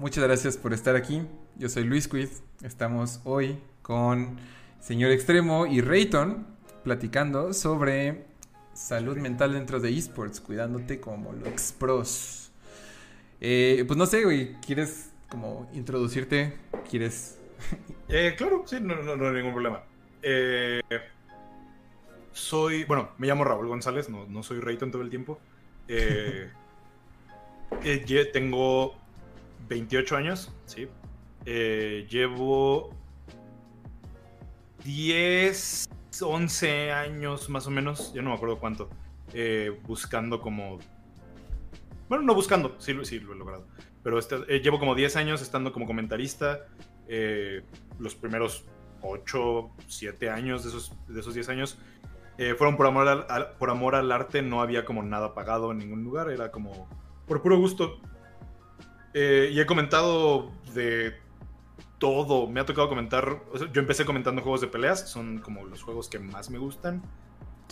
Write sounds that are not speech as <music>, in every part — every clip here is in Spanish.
muchas gracias por estar aquí. Yo soy Luis Quiz. Estamos hoy con Señor Extremo y Rayton platicando sobre salud mental dentro de esports, cuidándote como los pros. Eh, pues no sé, güey, ¿quieres como introducirte? ¿Quieres...? <laughs> Eh, claro, sí, no, no, no hay ningún problema. Eh, soy, bueno, me llamo Raúl González, no, no soy Rayton todo el tiempo. Eh, <laughs> eh, tengo 28 años, sí. Eh, llevo 10, 11 años más o menos, ya no me acuerdo cuánto, buscando como... Bueno, no buscando, sí, lo he logrado. Pero este, llevo como 10 años estando como comentarista. los primeros 8, 7 años de esos, de esos 10 años eh, fueron por amor, al, por amor al arte, no había como nada pagado en ningún lugar, era como por puro gusto. Eh, y he comentado de todo, me ha tocado comentar, yo empecé comentando juegos de peleas, son como los juegos que más me gustan.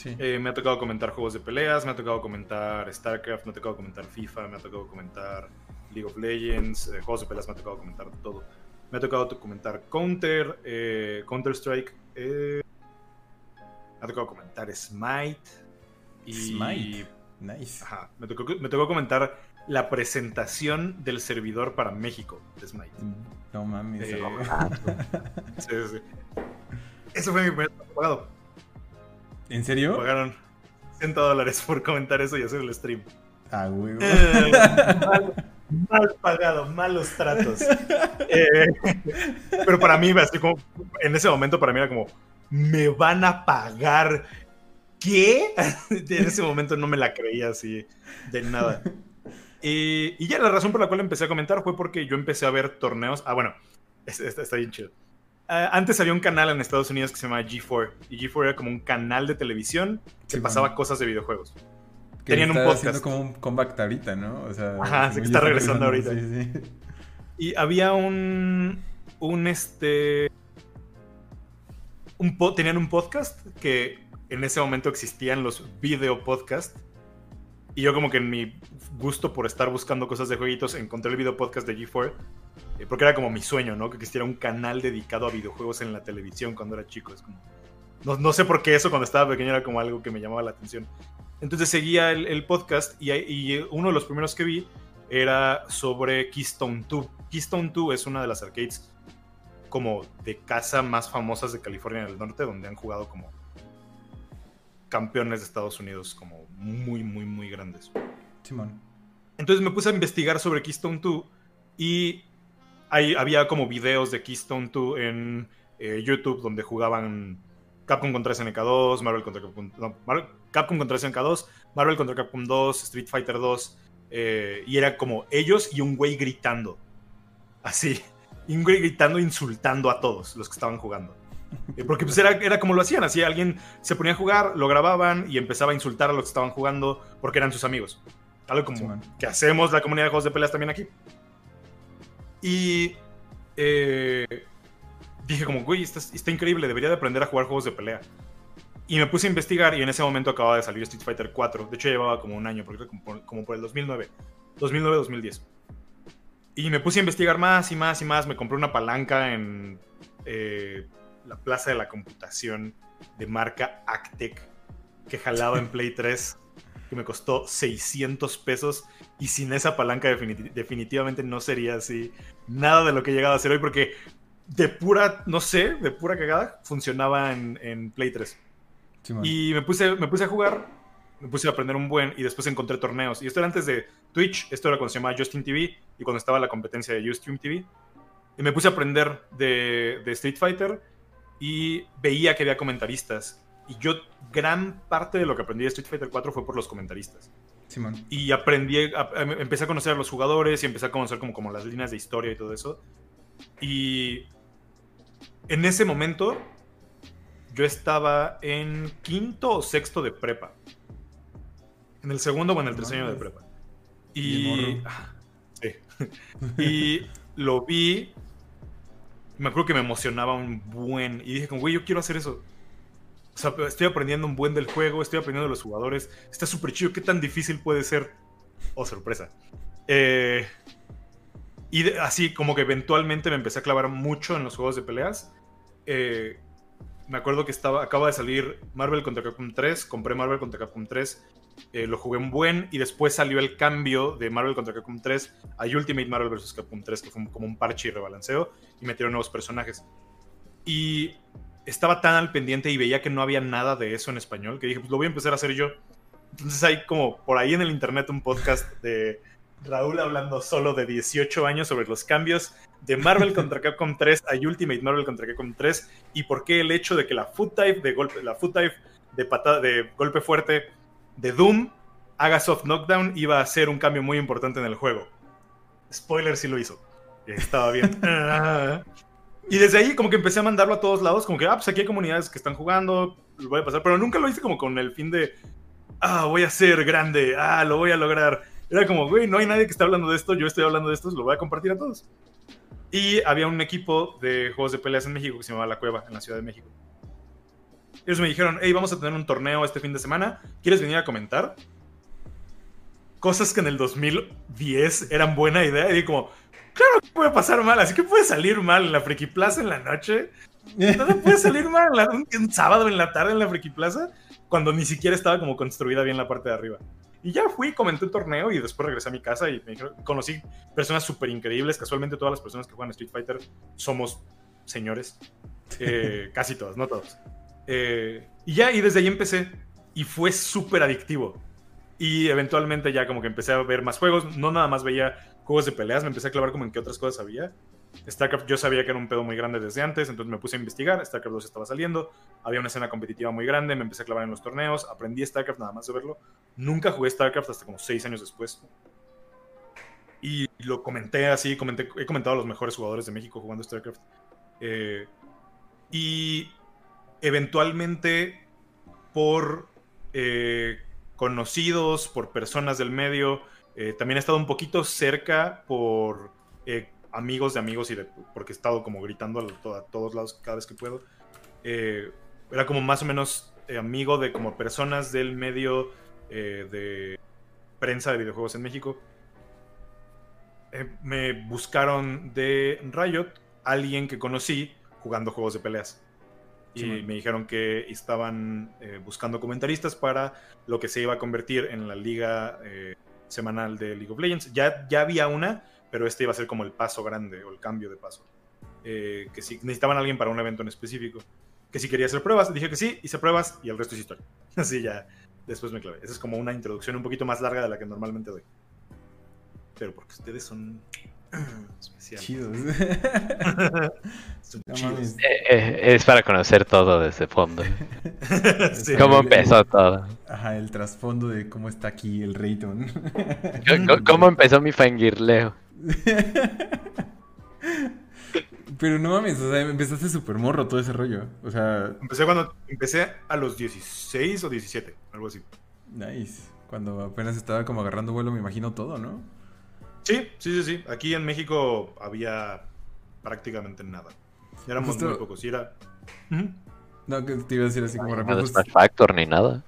Eh, me ha tocado comentar juegos de peleas, me ha tocado comentar StarCraft, me ha tocado comentar FIFA, me ha tocado comentar League of Legends, juegos de peleas me ha tocado comentar todo. Me ha tocado comentar Counter, Counter-Strike, me ha tocado comentar Smite. Y, Smite. Nice. Ajá, me tocó, comentar la presentación del servidor para México de Smite. Mm, no mames. Eh, <laughs> sí, sí. Eso fue mi primer pagado. ¿En serio? Pagaron 60 dólares por comentar eso y hacer el stream. Ah, güey. Eh, mal, pagado, malos tratos. Eh, pero para mí, así como, en ese momento, para mí era como, me van a pagar. ¿Qué? <laughs> en ese momento no me la creía así de nada. Y ya la razón por la cual empecé a comentar fue porque yo empecé a ver torneos. Ah, bueno, está, bien chido. Ah, antes había un canal en Estados Unidos que se llamaba G4. Y G4 era como un canal de televisión que pasaba cosas de videojuegos. Que Tenían un podcast. como un comeback ahorita, ¿no? O sea, Ajá, que está regresando ahorita. Sí, sí. Y había un. Un este tenían un podcast que en ese momento existían los video podcast. Y yo como que en mi gusto por estar buscando cosas de jueguitos encontré el video podcast de G4. Eh, porque era como mi sueño, ¿no? Que existiera un canal dedicado a videojuegos en la televisión cuando era chico. Es como... no, sé por qué eso cuando estaba pequeño era como algo que me llamaba la atención. Entonces seguía el, podcast y, y, uno de los primeros que vi era sobre Keystone 2. Keystone 2 es una de las arcades como de casa más famosas de California del Norte, donde han jugado como campeones de Estados Unidos, como muy, muy, muy grandes. Simón. Entonces me puse a investigar sobre Keystone 2 y había como videos de Keystone 2 en eh, YouTube donde jugaban Capcom contra SNK2, Marvel contra Capcom, no, Capcom contra SNK2, Marvel contra Capcom 2, Street Fighter 2, eh, y era como ellos y un güey gritando. Así. <laughs> Ingrid gritando, insultando a todos los que estaban jugando. Eh, porque pues era, era como lo hacían, así alguien se ponía a jugar, lo grababan y empezaba a insultar a los que estaban jugando porque eran sus amigos. Algo como que hacemos la comunidad de juegos de peleas también aquí. Y eh, dije como, güey, está, está, increíble, debería de aprender a jugar juegos de pelea. Y me puse a investigar y en ese momento acababa de salir Street Fighter 4. De hecho llevaba como un año, porque como por, como por el 2009. 2009-2010. Y me puse a investigar más y más y más. Me compré una palanca en eh, la Plaza de la Computación de marca Actec que jalaba en Play 3 que me costó 600 pesos y sin esa palanca definitivamente no sería así nada de lo que he llegado a hacer hoy porque de pura, no sé, de pura cagada funcionaba en, Play 3. y me puse, me puse a jugar me puse a aprender un buen y después encontré torneos. Y esto era antes de Twitch, esto era cuando se llamaba Justin TV y cuando estaba la competencia de Ustream TV. Y me puse a aprender de, Street Fighter y veía que había comentaristas. Y yo, gran parte de lo que aprendí de Street Fighter 4 fue por los comentaristas. Y aprendí, em, empecé a conocer a los jugadores y empecé a conocer como, como las líneas de historia y todo eso. Y en ese momento yo estaba en quinto o sexto de prepa. En el segundo o en el tercer año de prepa. Y. Sí. <laughs> y lo vi. Me acuerdo que me emocionaba un buen. Y dije, como, güey, yo quiero hacer eso. Estoy aprendiendo un buen del juego, estoy aprendiendo de los jugadores. Está súper chido. ¿Qué tan difícil puede ser? Oh, sorpresa. Eh, Y así como que eventualmente me empecé a clavar mucho en los juegos de peleas. Eh, me acuerdo que estaba, acaba de salir Marvel contra Capcom 3, compré Marvel contra Capcom 3, eh, lo jugué un buen y después salió el cambio de Marvel contra Capcom 3 a Ultimate Marvel vs. Capcom 3, que fue como un parche y rebalanceo y metieron nuevos personajes. Y estaba tan al pendiente y veía que no había nada de eso en español que dije, pues lo voy a empezar a hacer yo. Entonces hay como por ahí en el internet un podcast de Raúl hablando solo de 18 años sobre los cambios de Marvel contra Capcom 3 a Ultimate Marvel contra Capcom 3 y por qué el hecho de que la foot type de golpe, la foot type de patada, de golpe fuerte de Doom haga soft knockdown iba a ser un cambio muy importante en el juego. Spoiler si lo hizo. Estaba bien. <laughs> y desde ahí como que empecé a mandarlo a todos lados, como que, ah, pues aquí hay comunidades que están jugando, lo voy a pasar, pero nunca lo hice como con el fin de, ah, voy a ser grande, ah, lo voy a lograr. Era como, güey, no hay nadie que esté hablando de esto, yo estoy hablando de esto, lo voy a compartir a todos. Y había un equipo de juegos de peleas en México que se llamaba La Cueva, en la Ciudad de México. Ellos me dijeron, hey, vamos a tener un torneo este fin de semana, ¿quieres venir a comentar? Cosas que en el 2010 eran buena idea, y como, claro que puede pasar mal, así que puede salir mal en la Friki Plaza en la noche. Nada puede salir mal un, sábado en la tarde en la Friki Plaza, cuando ni siquiera estaba como construida bien la parte de arriba. Y ya fui, comenté el torneo y después regresé a mi casa y me dijeron, conocí personas súper increíbles. Casualmente todas las personas que juegan Street Fighter somos señores. Eh, casi todos, no todos. Eh, y ya, y desde ahí empecé. Y fue súper adictivo. Y eventualmente ya como que empecé a ver más juegos. No nada más veía juegos de peleas, me empecé a clavar como en qué otras cosas había. StarCraft yo sabía que era un pedo muy grande desde antes, entonces me puse a investigar. StarCraft 2 estaba saliendo, había una escena competitiva muy grande, me empecé a clavar en los torneos, aprendí StarCraft nada más de verlo. Nunca jugué StarCraft hasta como seis años después. Y lo comenté así, comenté, he comentado a los mejores jugadores de México jugando StarCraft. Eh, y eventualmente, por eh, conocidos, por personas del medio, eh, también he estado un poquito cerca por amigos de amigos y de, porque he estado como gritando a, todos lados cada vez que puedo. Eh, era como más o menos eh, amigo de como personas del medio eh, de prensa de videojuegos en México. me buscaron de Riot alguien que conocí jugando juegos de peleas. Y me dijeron que estaban buscando comentaristas para lo que se iba a convertir en la liga semanal de League of Legends. Ya, ya había una, pero este iba a ser como el paso grande o el cambio de paso. Eh, que si necesitaban alguien para un evento en específico. Que si quería hacer pruebas, dije que sí, hice pruebas y el resto es historia. <laughs> Así ya, después me clavé. Esa es como una introducción un poquito más larga de la que normalmente doy. Pero porque ustedes son <clears throat> especiales. Chidos. <laughs> <laughs> chidos. Eh, eh, es para conocer todo desde fondo. <laughs> ¿Cómo empezó todo? Ajá, el trasfondo de cómo está aquí el Rayton. ¿Cómo empezó mi fangirleo? Pero no mames, o sea, empezaste súper morro todo ese rollo. O sea. Empecé cuando. Empecé a los 16 o 17, algo así. Nice. Cuando apenas estaba como agarrando vuelo, me imagino todo, ¿no? Sí, sí, sí, sí. Aquí en México había prácticamente nada. Éramos muy pocos. Y era. No, que te iba a decir así como rápido. No Smash Factor ni nada.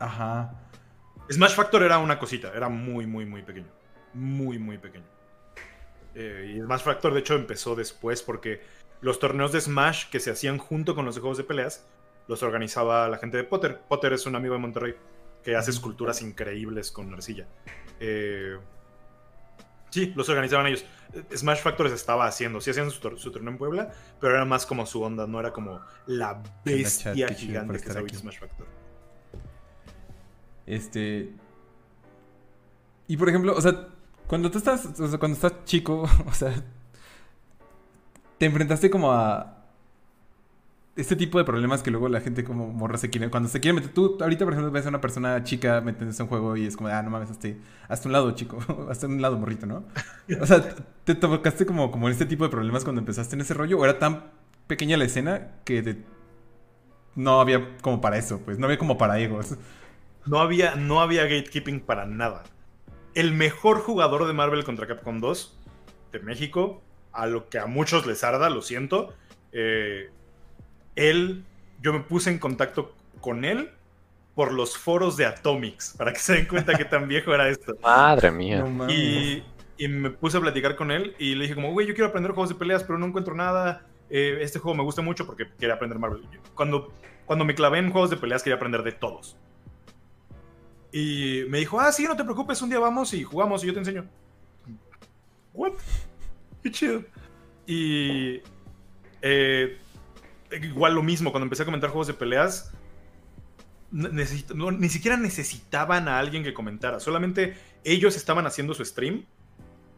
Ajá. Smash Factor era una cosita. Era muy, muy, muy pequeño. Muy, muy pequeño. Eh, y Smash Factor, de hecho, empezó después porque los torneos de Smash que se hacían junto con los de juegos de peleas los organizaba la gente de Potter. Potter es un amigo de Monterrey que hace esculturas increíbles con arcilla. Eh, sí, los organizaban ellos. Smash Factor se estaba haciendo, sí hacían su, torneo en Puebla, pero era más como su onda, no era como la bestia gigante que es Smash Factor. Este. Y por ejemplo, o sea, cuando tú estás, o sea, cuando estás chico, <laughs> o sea, te enfrentaste como a este tipo de problemas que luego la gente como morra se quiere, cuando se quiere meter, tú ahorita por ejemplo ves a una persona chica metiéndose un juego y es como, ah, no mames, hasta, hasta un lado chico, <laughs> hasta un lado morrito, ¿no? O sea, ¿te tocaste como, como en este tipo de problemas cuando empezaste en ese rollo o era tan pequeña la escena que no había como para eso, pues, no había como para egos? No había, no había gatekeeping para nada el mejor jugador de Marvel contra Capcom 2 de México, a lo que a muchos les arda, lo siento. Eh, él, yo me puse en contacto con él por los foros de Atomics, para que se den cuenta que tan viejo era esto. <laughs> Madre mía. y y me puse a platicar con él y le dije como, güey, yo quiero aprender juegos de peleas, pero no encuentro nada. Eh, este juego me gusta mucho porque quería aprender Marvel. Cuando, cuando me clavé en juegos de peleas quería aprender de todos. Y me dijo, ah, sí, no te preocupes, un día vamos y jugamos y yo te enseño. ¿What? Qué chido. Y eh, igual lo mismo, cuando empecé a comentar juegos de peleas, ni siquiera necesitaban a alguien que comentara, solamente ellos estaban haciendo su stream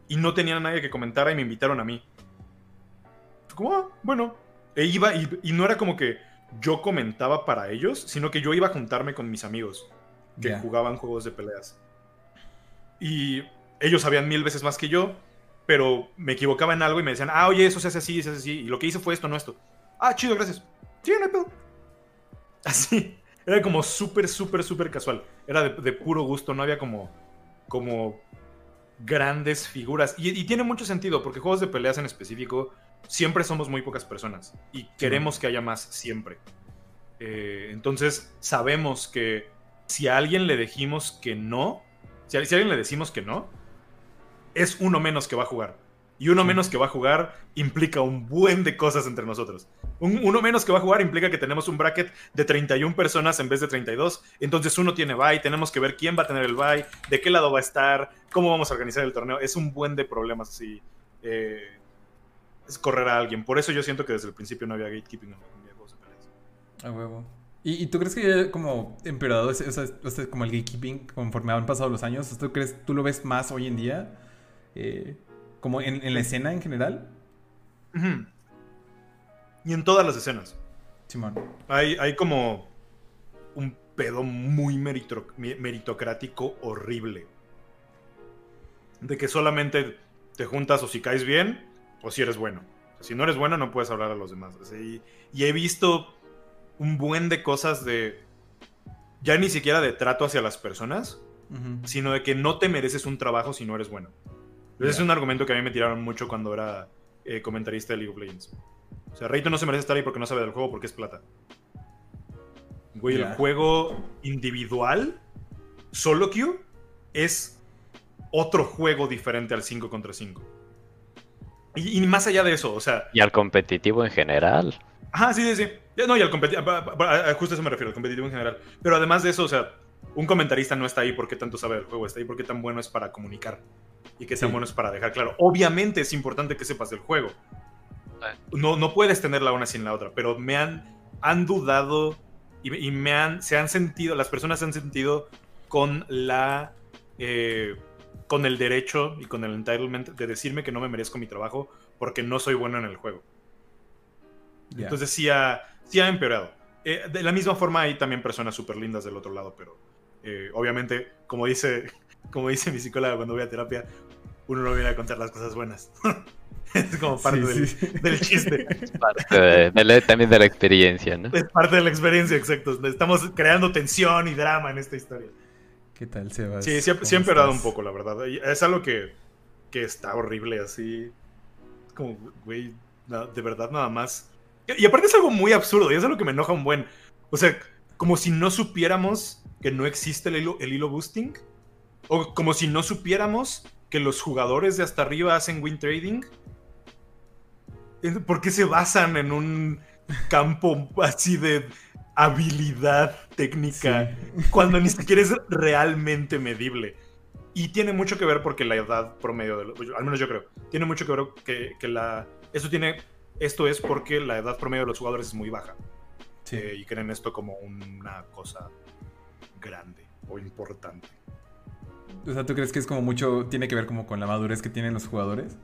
y no tenían a nadie que comentara y me invitaron a mí. Como, ah, bueno, e iba y, no era como que yo comentaba para ellos, sino que yo iba a juntarme con mis amigos que jugaban juegos de peleas. Y ellos sabían mil veces más que yo, pero me equivocaba en algo y me decían, ah, oye, eso se hace así, se hace así, y lo que hice fue esto, no esto. Ah, chido, gracias. Sí, no <laughs> Así. Era como súper, súper, súper casual. Era de, puro gusto, no había como, como grandes figuras. Y, tiene mucho sentido, porque juegos de peleas en específico, siempre somos muy pocas personas. Y queremos que haya más siempre. Eh, entonces, sabemos que si a alguien le dijimos que no, si a, si a alguien le decimos que no, es uno menos que va a jugar. Y uno menos que va a jugar implica un buen de cosas entre nosotros. Uno menos que va a jugar implica que tenemos un bracket de 31 personas en vez de 32. Entonces uno tiene bye, tenemos que ver quién va a tener el bye, de qué lado va a estar, cómo vamos a organizar el torneo. Es un buen de problemas así. Eh, es correr a alguien. Por eso yo siento que desde el principio no había gatekeeping en juegos de peleas. A huevo. ¿Y, tú crees que como emperador, ese, como el gatekeeping conforme han pasado los años, ¿tú, crees, tú lo ves más hoy en día? Eh, como en, la escena en general. Y en todas las escenas. Simón. Hay, hay como un pedo muy meritocrático horrible. De que solamente te juntas o si caes bien o si eres bueno. Si no eres bueno no puedes hablar a los demás. y he visto un buen de cosas de... Ya ni siquiera de trato hacia las personas, sino de que no te mereces un trabajo si no eres bueno. Ese es un argumento que a mí me tiraron mucho cuando era eh, comentarista de League of Legends. O sea, Reito no se merece estar ahí porque no sabe del juego, porque es plata. Güey, el juego individual, solo queue, es otro juego diferente al 5 contra 5. Y, más allá de eso, o sea... Y al competitivo en general. Ajá, sí, sí, sí. No, y al competitivo... Justo a eso me refiero, al competitivo en general. Pero además de eso, o sea, un comentarista no está ahí porque tanto sabe del juego, está ahí porque tan bueno es para comunicar y que sean buenos para dejar claro. Obviamente es importante que sepas del juego. No, no puedes tener la una sin la otra, pero me han, han dudado y, me han, se han sentido, las personas se han sentido con la... Eh, con el derecho y con el entitlement de decirme que no me merezco mi trabajo porque no soy bueno en el juego. Entonces sí ha, sí ha empeorado. Eh, de la misma forma hay también personas súper lindas del otro lado, pero eh, obviamente, como dice, <laughs> como dice mi psicóloga cuando voy a terapia, uno no viene a contar las cosas buenas. <laughs> es como parte del, chiste. Es <laughs> parte también de la experiencia, ¿no? Es parte de la experiencia, exacto. Estamos creando tensión y drama en esta historia. ¿Qué tal, Sebas? Sí, sí, ha empeorado un poco, la verdad. Es algo que, que está horrible, así. Como, güey, de verdad nada más. Y aparte es algo muy absurdo, y es algo que me enoja un buen. O sea, como si no supiéramos que no existe el hilo, el hilo boosting. O como si no supiéramos que los jugadores de hasta arriba hacen win trading? ¿Por qué se basan en un campo así de habilidad técnica cuando ni siquiera es realmente medible? Y tiene mucho que ver porque la edad promedio de los, al menos yo creo, tiene mucho que ver que, la esto tiene esto es porque la edad promedio de los jugadores es muy baja. Eh, y creen esto como una cosa grande o importante. O sea, ¿tú crees que es como mucho, tiene que ver como con la madurez que tienen los jugadores?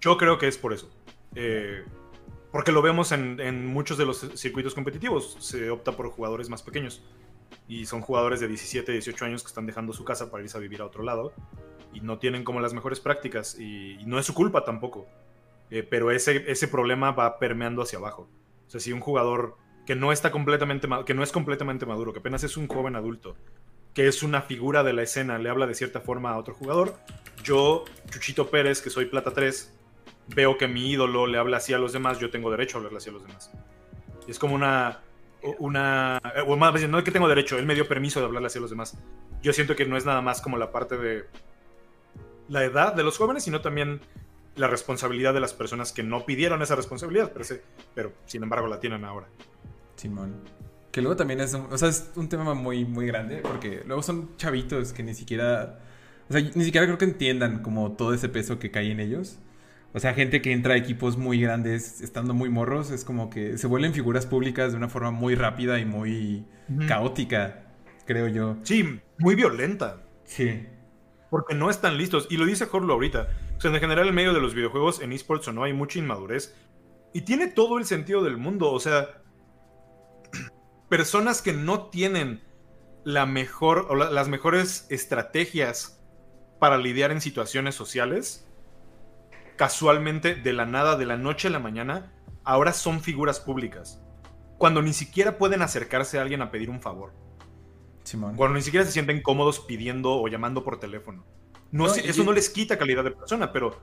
Yo creo que es por eso. Eh, porque lo vemos en, muchos de los circuitos competitivos. Se opta por jugadores más pequeños. Y son jugadores de 17, 18 años que están dejando su casa para irse a vivir a otro lado. Y no tienen como las mejores prácticas. Y, no es su culpa tampoco. Eh, pero ese, ese problema va permeando hacia abajo. O sea, si un jugador que no está completamente que no es completamente maduro, que apenas es un joven adulto, que es una figura de la escena, le habla de cierta forma a otro jugador. Yo, Chuchito Pérez, que soy Plata 3, veo que mi ídolo le habla así a los demás, yo tengo derecho a hablarle así a los demás. es como una. una o más bien, no es que tengo derecho, él me dio permiso de hablarle así a los demás. Yo siento que no es nada más como la parte de. la edad de los jóvenes, sino también la responsabilidad de las personas que no pidieron esa responsabilidad, pero, pero sin embargo la tienen ahora. Simón. Que luego también es un, o sea, es un tema muy, muy grande, porque luego son chavitos que ni siquiera, o sea, ni siquiera creo que entiendan como todo ese peso que cae en ellos. O sea, gente que entra a equipos muy grandes estando muy morros, es como que se vuelven figuras públicas de una forma muy rápida y muy caótica, creo yo. Sí, muy violenta. Sí. Porque no están listos. Y lo dice Jorlo ahorita. O sea, en general, en medio de los videojuegos, en esports o no, hay mucha inmadurez. Y tiene todo el sentido del mundo. O sea, <clears throat> personas que no tienen la mejor o las mejores estrategias para lidiar en situaciones sociales casualmente de la nada, de la noche a la mañana, ahora son figuras públicas. Cuando ni siquiera pueden acercarse a alguien a pedir un favor. Cuando ni siquiera se sienten cómodos pidiendo o llamando por teléfono. No, eso no les quita calidad de persona, pero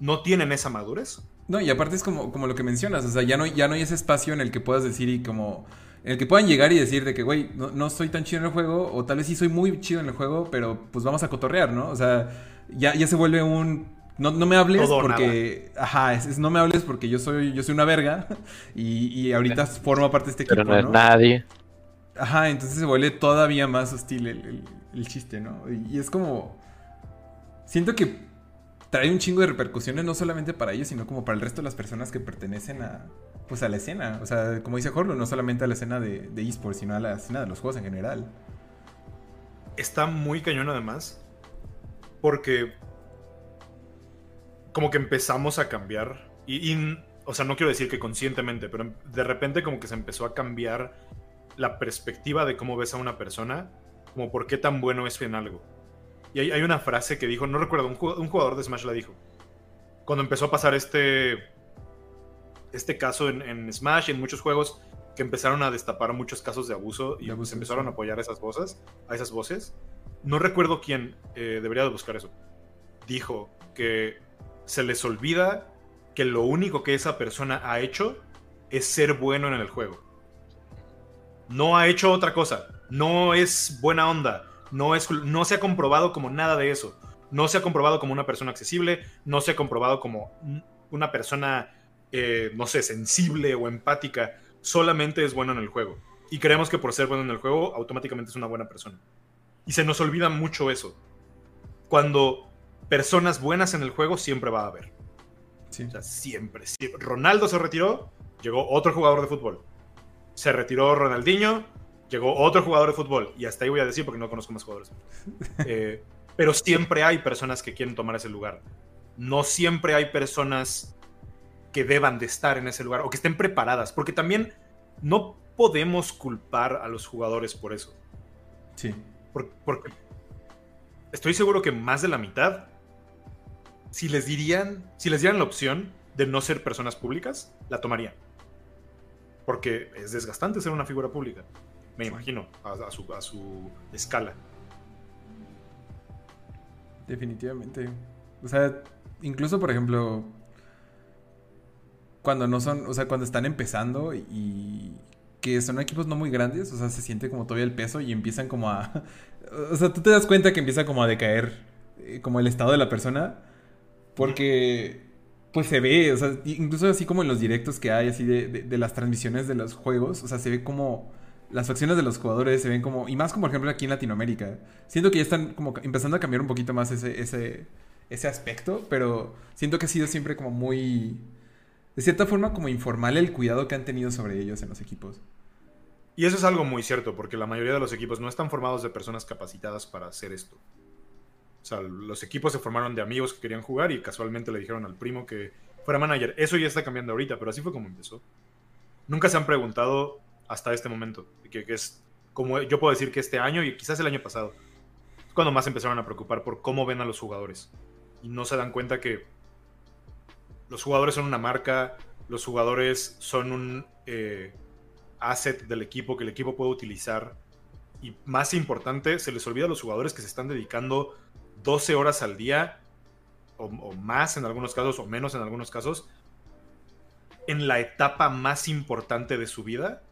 no tienen esa madurez. No, y aparte es como, como lo que mencionas, o sea, ya no, ya no hay ese espacio en el que puedas decir y como... En el que puedan llegar y decir de que, güey, no, no soy tan chido en el juego, o tal vez sí soy muy chido en el juego, pero pues vamos a cotorrear, ¿no? O sea, ya, ya se vuelve un no, no me hables porque. Ajá, es, no me hables porque yo soy, yo soy una verga. Y, y ahorita forma parte de este equipo. Pero no es nadie. Ajá, entonces se vuelve todavía más hostil el, el, chiste, ¿no? Y, es como. Siento que trae un chingo de repercusiones, no solamente para ellos, sino como para el resto de las personas que pertenecen a. Pues a la escena. O sea, como dice Jorlo, no solamente a la escena de, de esports, sino a la escena de los juegos en general. Está muy cañón además. Porque como que empezamos a cambiar. Y, o sea, no quiero decir que conscientemente, pero de repente como que se empezó a cambiar la perspectiva de cómo ves a una persona, como por qué tan bueno es en algo. Y hay, una frase que dijo, no recuerdo, un jugador, de Smash la dijo. Cuando empezó a pasar este, este caso en, Smash y en muchos juegos que empezaron a destapar muchos casos de abuso y se empezaron a apoyar a esas voces, a esas voces. No recuerdo quién, eh, debería de buscar eso. Dijo que se les olvida que lo único que esa persona ha hecho es ser bueno en el juego. No ha hecho otra cosa. No es buena onda. No, es, no se ha comprobado como nada de eso. No se ha comprobado como una persona accesible. No se ha comprobado como una persona, eh, no sé, sensible o empática. Solamente es bueno en el juego. Y creemos que por ser bueno en el juego, automáticamente es una buena persona. Y se nos olvida mucho eso. Cuando personas buenas en el juego siempre va a haber. O sea, siempre, Ronaldo se retiró, llegó otro jugador de fútbol. Se retiró Ronaldinho, llegó otro jugador de fútbol. Y hasta ahí voy a decir porque no conozco más jugadores. <laughs> Eh, pero siempre hay personas que quieren tomar ese lugar. No siempre hay personas que deban de estar en ese lugar o que estén preparadas. Porque también no podemos culpar a los jugadores por eso. Sí. porque estoy seguro que más de la mitad si les dirían, si les dieran la opción de no ser personas públicas, la tomarían. Porque es desgastante ser una figura pública. Me imagino, a, su, a su escala. Definitivamente. O sea, incluso por ejemplo, cuando no son, o sea, cuando están empezando y que son equipos no muy grandes, o sea, se siente como todavía el peso y empiezan como a, <laughs> o sea, tú te das cuenta que empieza como a decaer eh, como el estado de la persona porque, pues se ve, o sea, incluso así como en los directos que hay, así de, de, las transmisiones de los juegos, o sea, se ve como las facciones de los jugadores se ven como, y más como por ejemplo aquí en Latinoamérica. Siento que ya están como empezando a cambiar un poquito más ese, ese, ese aspecto, pero siento que ha sido siempre como muy, de cierta forma como informal el cuidado que han tenido sobre ellos en los equipos. Y eso es algo muy cierto, porque la mayoría de los equipos no están formados de personas capacitadas para hacer esto. O sea, los equipos se formaron de amigos que querían jugar y casualmente le dijeron al primo que fuera manager. Eso ya está cambiando ahorita, pero así fue como empezó. Nunca se han preguntado hasta este momento, que, es como yo puedo decir que este año y quizás el año pasado, es cuando más empezaron a preocupar por cómo ven a los jugadores. Y no se dan cuenta que los jugadores son una marca, los jugadores son un eh, asset del equipo que el equipo puede utilizar. Y más importante, se les olvida a los jugadores que se están dedicando 12 horas al día, o, más en algunos casos, o menos en algunos casos, en la etapa más importante de su vida,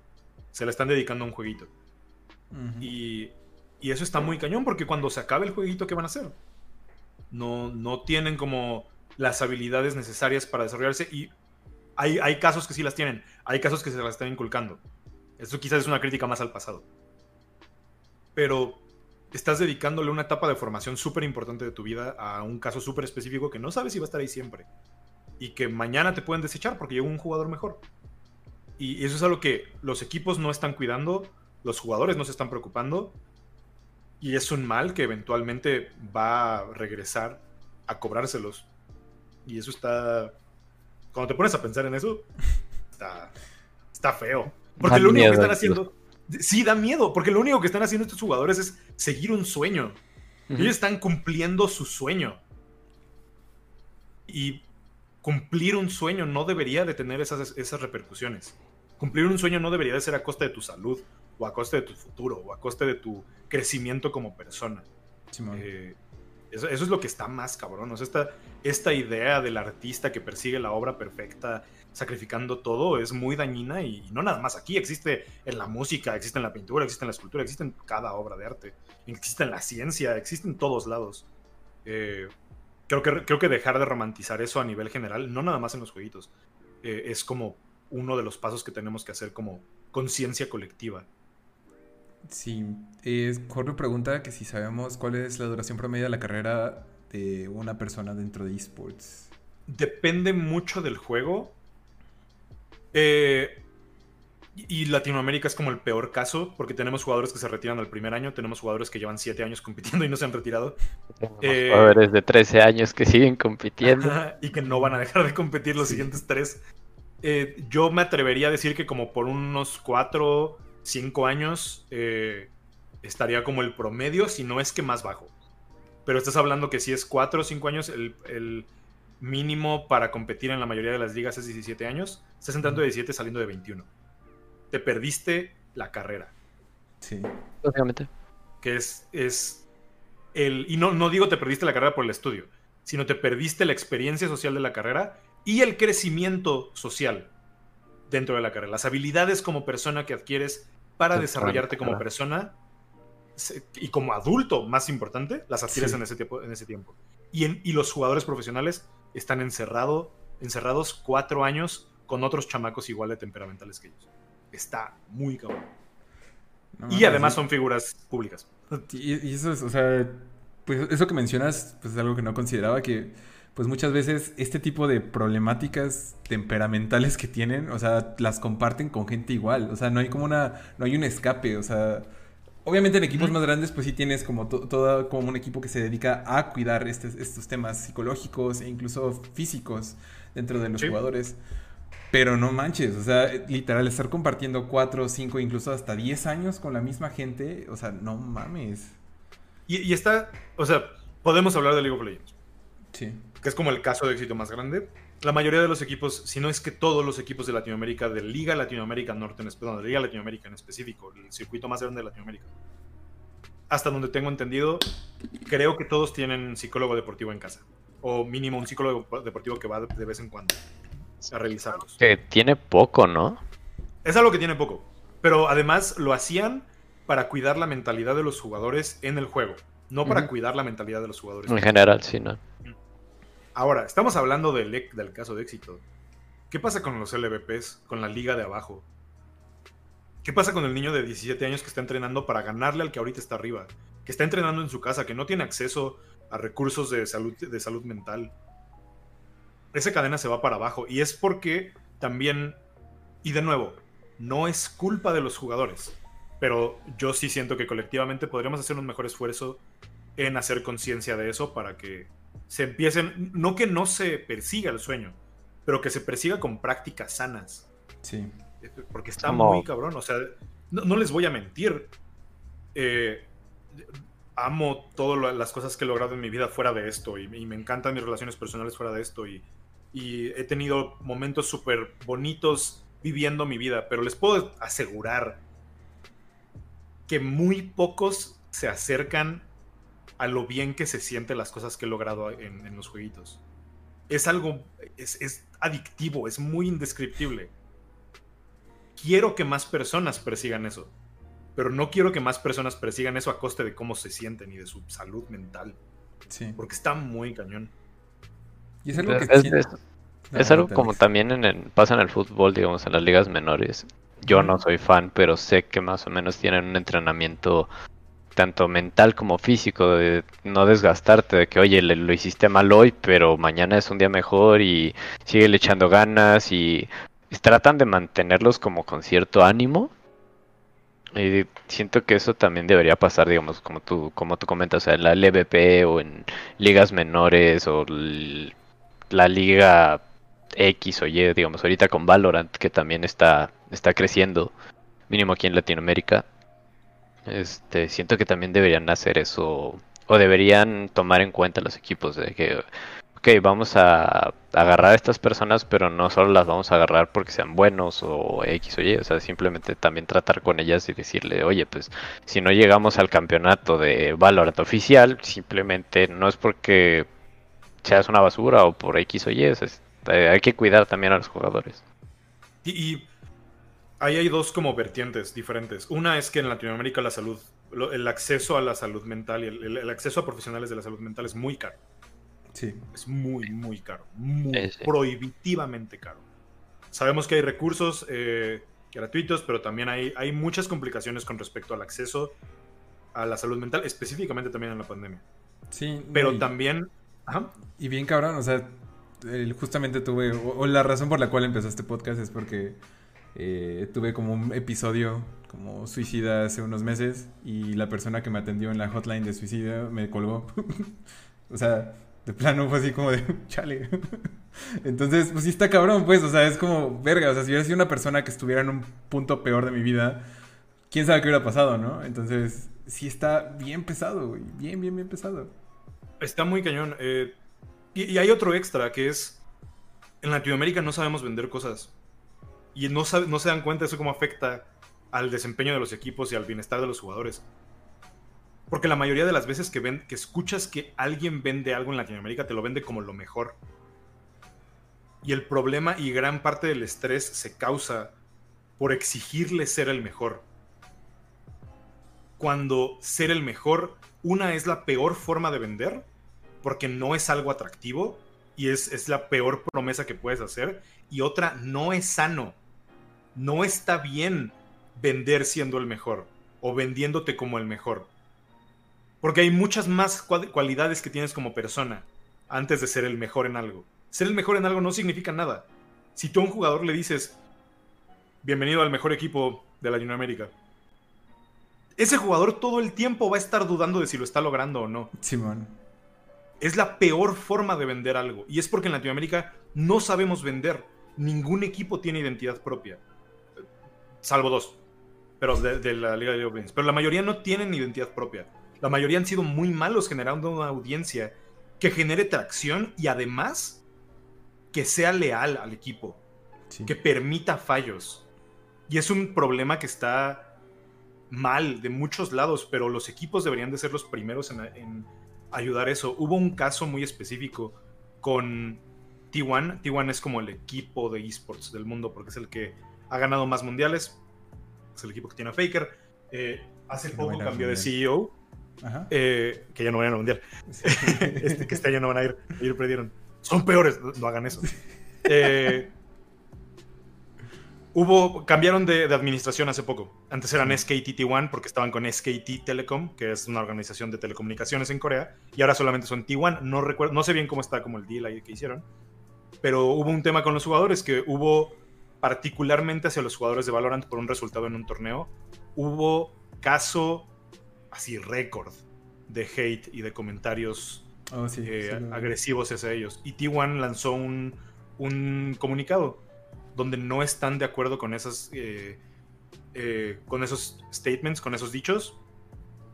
se le están dedicando a un jueguito. y, y, eso está muy cañón, porque cuando se acabe el jueguito, ¿qué van a hacer? no, no tienen como las habilidades necesarias para desarrollarse y hay, hay casos que sí las tienen, hay casos que se las están inculcando. Eso quizás es una crítica más al pasado. Pero estás dedicándole una etapa de formación súper importante de tu vida a un caso súper específico que no sabes si va a estar ahí siempre. Y que mañana te pueden desechar porque llegó un jugador mejor. Y eso es algo que los equipos no están cuidando, los jugadores no se están preocupando. Y es un mal que eventualmente va a regresar a cobrárselos. Y eso está. Cuando te pones a pensar en eso, está, está feo. Porque lo único que están haciendo. Sí, da miedo, porque lo único que están haciendo estos jugadores es seguir un sueño. Ellos están cumpliendo su sueño. Y cumplir un sueño no debería de tener esas, esas repercusiones. Cumplir un sueño no debería de ser a costa de tu salud, o a costa de tu futuro, o a costa de tu crecimiento como persona. Eh, eso, es lo que está más cabrón. esta, esta idea del artista que persigue la obra perfecta, sacrificando todo, es muy dañina y, no nada más aquí. Existe en la música, existe en la pintura, existe en la escultura, existe en cada obra de arte. Existe en la ciencia, existe en todos lados. Eh, creo, que, creo que dejar de romantizar eso a nivel general, no nada más en los jueguitos, eh, es como uno de los pasos que tenemos que hacer como conciencia colectiva. Sí, eh, Jorge pregunta que si sabemos cuál es la duración promedio de la carrera de una persona dentro de esports. Depende mucho del juego. Eh, y Latinoamérica es como el peor caso, porque tenemos jugadores que se retiran al primer año, tenemos jugadores que llevan 7 años compitiendo y no se han retirado. Eh, jugadores de 13 años que siguen compitiendo. y que no van a dejar de competir los siguientes 3. Eh, yo me atrevería a decir que como por unos 4 cinco años eh, estaría como el promedio, si no es que más bajo. Pero estás hablando que si es cuatro o cinco años, el, mínimo para competir en la mayoría de las ligas es 17 años. Estás entrando de 17 saliendo de 21. Te perdiste la carrera. Sí. Obviamente. Que es, es el... Y no, no digo te perdiste la carrera por el estudio, sino te perdiste la experiencia social de la carrera y el crecimiento social dentro de la carrera. Las habilidades como persona que adquieres para desarrollarte como persona y como adulto, más importante, las adquieres en, ese tiempo, en ese tiempo. Y, los jugadores profesionales están encerrado, encerrados cuatro años con otros chamacos igual de temperamentales que ellos. Está muy cabrón. y además son figuras públicas. Y, eso es, o sea, pues eso que mencionas, pues es algo que no consideraba que pues muchas veces este tipo de problemáticas temperamentales que tienen, o sea, las comparten con gente igual, o sea, no hay como una, no hay un escape, o sea, obviamente en equipos más grandes pues sí tienes como todo como un equipo que se dedica a cuidar este, estos temas psicológicos e incluso físicos dentro de los jugadores. Pero no manches, o sea, literal, estar compartiendo cuatro, cinco, incluso hasta 10 años con la misma gente, o sea, no mames. Y, y está, o sea, podemos hablar de League of Legends. Sí que es como el caso de éxito más grande. La mayoría de los equipos, si no es que todos los equipos de Latinoamérica, de Liga Latinoamérica Norte, en, perdón, de Liga Latinoamérica en específico, el circuito más grande de Latinoamérica, hasta donde tengo entendido, creo que todos tienen psicólogo deportivo en casa. O mínimo un psicólogo deportivo que va de vez en cuando a revisarlos. Que tiene poco, ¿no? Es algo que tiene poco. Pero además lo hacían para cuidar la mentalidad de los jugadores en el juego. No para cuidar la mentalidad de los jugadores. En general, sí, ¿no? Ahora, estamos hablando del, e del caso de éxito. ¿Qué pasa con los LVPs, con la liga de abajo? ¿Qué pasa con el niño de 17 años que está entrenando para ganarle al que ahorita está arriba? Que está entrenando en su casa, que no tiene acceso a recursos de salud mental. Esa cadena se va para abajo. Y es porque también, y de nuevo, no es culpa de los jugadores. Pero yo sí siento que colectivamente podríamos hacer un mejor esfuerzo en hacer conciencia de eso para que se empiecen, no que no se persiga el sueño, pero que se persiga con prácticas sanas. Sí. Porque está muy cabrón, o sea, no, les voy a mentir. Eh, amo todas las cosas que he logrado en mi vida fuera de esto y, me encantan mis relaciones personales fuera de esto y, y he tenido momentos súper bonitos viviendo mi vida, pero les puedo asegurar que muy pocos se acercan a lo bien que se sienten las cosas que he logrado en, los jueguitos. Es algo, es, adictivo, es muy indescriptible. Quiero que más personas persigan eso, pero no quiero que más personas persigan eso a coste de cómo se sienten y de su salud mental. Sí. Porque está muy cañón. Y es algo que... Es, sí- es- No, es algo no, como también en el- pasa en el fútbol, digamos, en las ligas menores. Yo no soy fan, pero sé que más o menos tienen un entrenamiento tanto mental como físico, de no desgastarte, de que, oye, le- lo hiciste mal hoy, pero mañana es un día mejor y sigue le echando ganas y, tratan de mantenerlos como con cierto ánimo. Y siento que eso también debería pasar, digamos, como tú, como tú comentas, o sea, en la LVP o en ligas menores o la liga X o Y, digamos, ahorita con Valorant, que también está, está creciendo, mínimo aquí en Latinoamérica. Este, siento que también deberían hacer eso, o deberían tomar en cuenta los equipos de que, ok, vamos a agarrar a estas personas, pero no solo las vamos a agarrar porque sean buenos o X o Y, o sea, simplemente también tratar con ellas y decirle, oye, pues si no llegamos al campeonato de Valorant oficial, simplemente no es porque seas una basura o por X o Y, eh, hay que cuidar también a los jugadores. Y ahí hay dos como vertientes diferentes. Una es que en Latinoamérica la salud, lo- el acceso a la salud mental y el, el- el acceso a profesionales de la salud mental es muy caro. Sí. Es muy, muy caro. Muy Sí, sí. prohibitivamente caro. Sabemos que hay recursos eh, gratuitos, pero también hay, hay muchas complicaciones con respecto al acceso a la salud mental, específicamente también en la pandemia. Sí. Pero y- también... Ajá. Y bien cabrón, o sea, justamente tuve, o, o la razón por la cual empezó este podcast es porque eh, tuve como un episodio como suicida hace unos meses y la persona que me atendió en la hotline de suicidio me colgó. <laughs> o sea, de plano fue así como de, <laughs> chale. <laughs> Entonces, pues sí está cabrón, pues, o sea, es como, verga, o sea, si hubiera sido una persona que estuviera en un punto peor de mi vida, quién sabe qué hubiera pasado, ¿no? Entonces, sí está bien pesado, bien, bien, bien pesado. Está muy cañón. eh, y hay otro extra que es, en Latinoamérica no sabemos vender cosas. Y no, se dan cuenta de eso cómo afecta al desempeño de los equipos y al bienestar de los jugadores. Porque la mayoría de las veces que, que escuchas que alguien vende algo en Latinoamérica, te lo vende como lo mejor. Y el problema y gran parte del estrés se causa por exigirle ser el mejor. Cuando ser el mejor, una es la peor forma de vender, porque no es algo atractivo y es, es la peor promesa que puedes hacer. Y otra, no es sano. No está bien vender siendo el mejor o vendiéndote como el mejor. Porque hay muchas más cual- cualidades que tienes como persona antes de ser el mejor en algo. Ser el mejor en algo no significa nada. Si tú a un jugador le dices, bienvenido al mejor equipo de Latinoamérica, ese jugador todo el tiempo va a estar dudando de si lo está logrando o no. Simón. Es la peor forma de vender algo. Y es porque en Latinoamérica no sabemos vender. Ningún equipo tiene identidad propia. Salvo dos. Pero de, de la Liga de Legends. Pero la mayoría no tienen identidad propia. La mayoría han sido muy malos generando una audiencia que genere tracción y además que sea leal al equipo. Sí. Que permita fallos. Y es un problema que está mal de muchos lados, pero los equipos deberían de ser los primeros en, en ayudar eso. Hubo un caso muy específico con T1. T1 es como el equipo de esports del mundo porque es el que ha ganado más mundiales. Es el equipo que tiene a Faker. Eh, hace Que poco a ir cambió de. CEO. Ajá. eh, que ya no van al mundial. Sí. <laughs> este, que este año no van a ir. Ayer perdieron. Son peores, no, no hagan eso. Eh, hubo, cambiaron de, de administración hace poco. Antes eran SKT-T1 porque estaban con SKT Telecom, que es una organización de telecomunicaciones en Corea, y ahora solamente son T1. No, recuerdo, no sé bien cómo está como el deal ahí que hicieron, pero hubo un tema con los jugadores que hubo, particularmente hacia los jugadores de Valorant por un resultado en un torneo, hubo caso así récord de hate y de comentarios Oh, sí, eh, sí agresivos hacia ellos. Y T1 lanzó un, un comunicado donde no están de acuerdo con esas eh, eh, con esos statements, con esos dichos,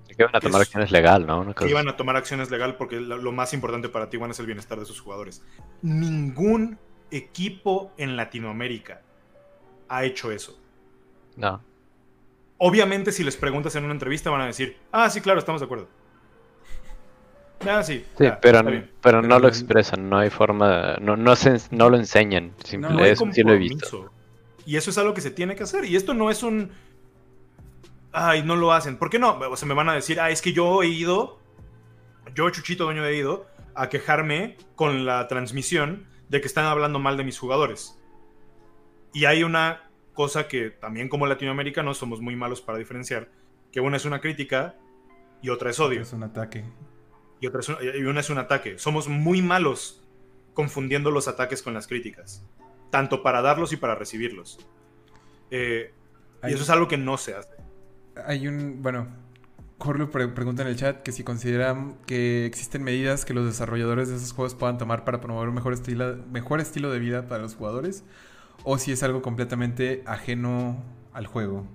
Que van a tomar Es- acciones legal, ¿no? Que iban a tomar acciones legal porque lo, lo más importante para T1 es el bienestar de sus jugadores. Ningún equipo en Latinoamérica ha hecho eso. No. Obviamente, si les preguntas en una entrevista, van a decir, ah, sí, claro, estamos de acuerdo. Ah, sí. Sí, ya, pero, pero no Pero lo expresan, no hay forma, no, no, se, no lo enseñan, simple, No No hay eso sí lo he visto. Y eso es algo que se tiene que hacer. Y esto no es un. Ay, no lo hacen. ¿Por qué no? O sea, me van a decir, ah, es que yo he ido. yo, Chuchito, dueño de Ido, a quejarme con la transmisión de que están hablando mal de mis jugadores. Y hay una cosa que también como latinoamericanos somos muy malos para diferenciar, que una es una crítica y otra es odio. Es un ataque. Y, otra es un- y una es un ataque. Somos muy malos confundiendo los ataques con las críticas, tanto para darlos y para recibirlos. Eh, y eso es algo que no se hace. Hay un, bueno, Corlo pre- pregunta en el chat que si consideran que existen medidas que los desarrolladores de esos juegos puedan tomar para promover un mejor estilo, mejor estilo de vida para los jugadores, o si es algo completamente ajeno al juego.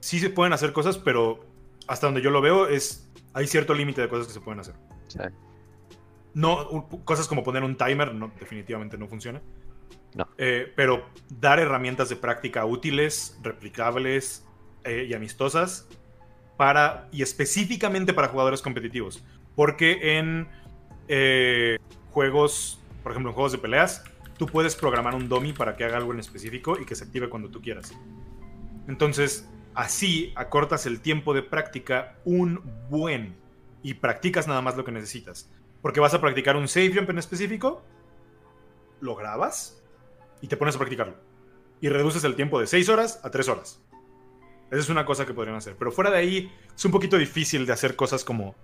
Sí se pueden hacer cosas, pero hasta donde yo lo veo es hay cierto límite de cosas que se pueden hacer. Sea, No, cosas como poner un timer, no, definitivamente no funciona. No. Eh, pero dar herramientas de práctica útiles, replicables eh, y amistosas para, y específicamente para jugadores competitivos. Porque en eh, juegos, por ejemplo, en juegos de peleas, tú puedes programar un dummy para que haga algo en específico y que se active cuando tú quieras. Entonces, así acortas el tiempo de práctica un buen y practicas nada más lo que necesitas. Porque vas a practicar un save jump en específico, lo grabas y te pones a practicarlo. Y reduces el tiempo de 6 horas a 3 horas. Esa es una cosa que podrían hacer. Pero fuera de ahí, es un poquito difícil de hacer cosas como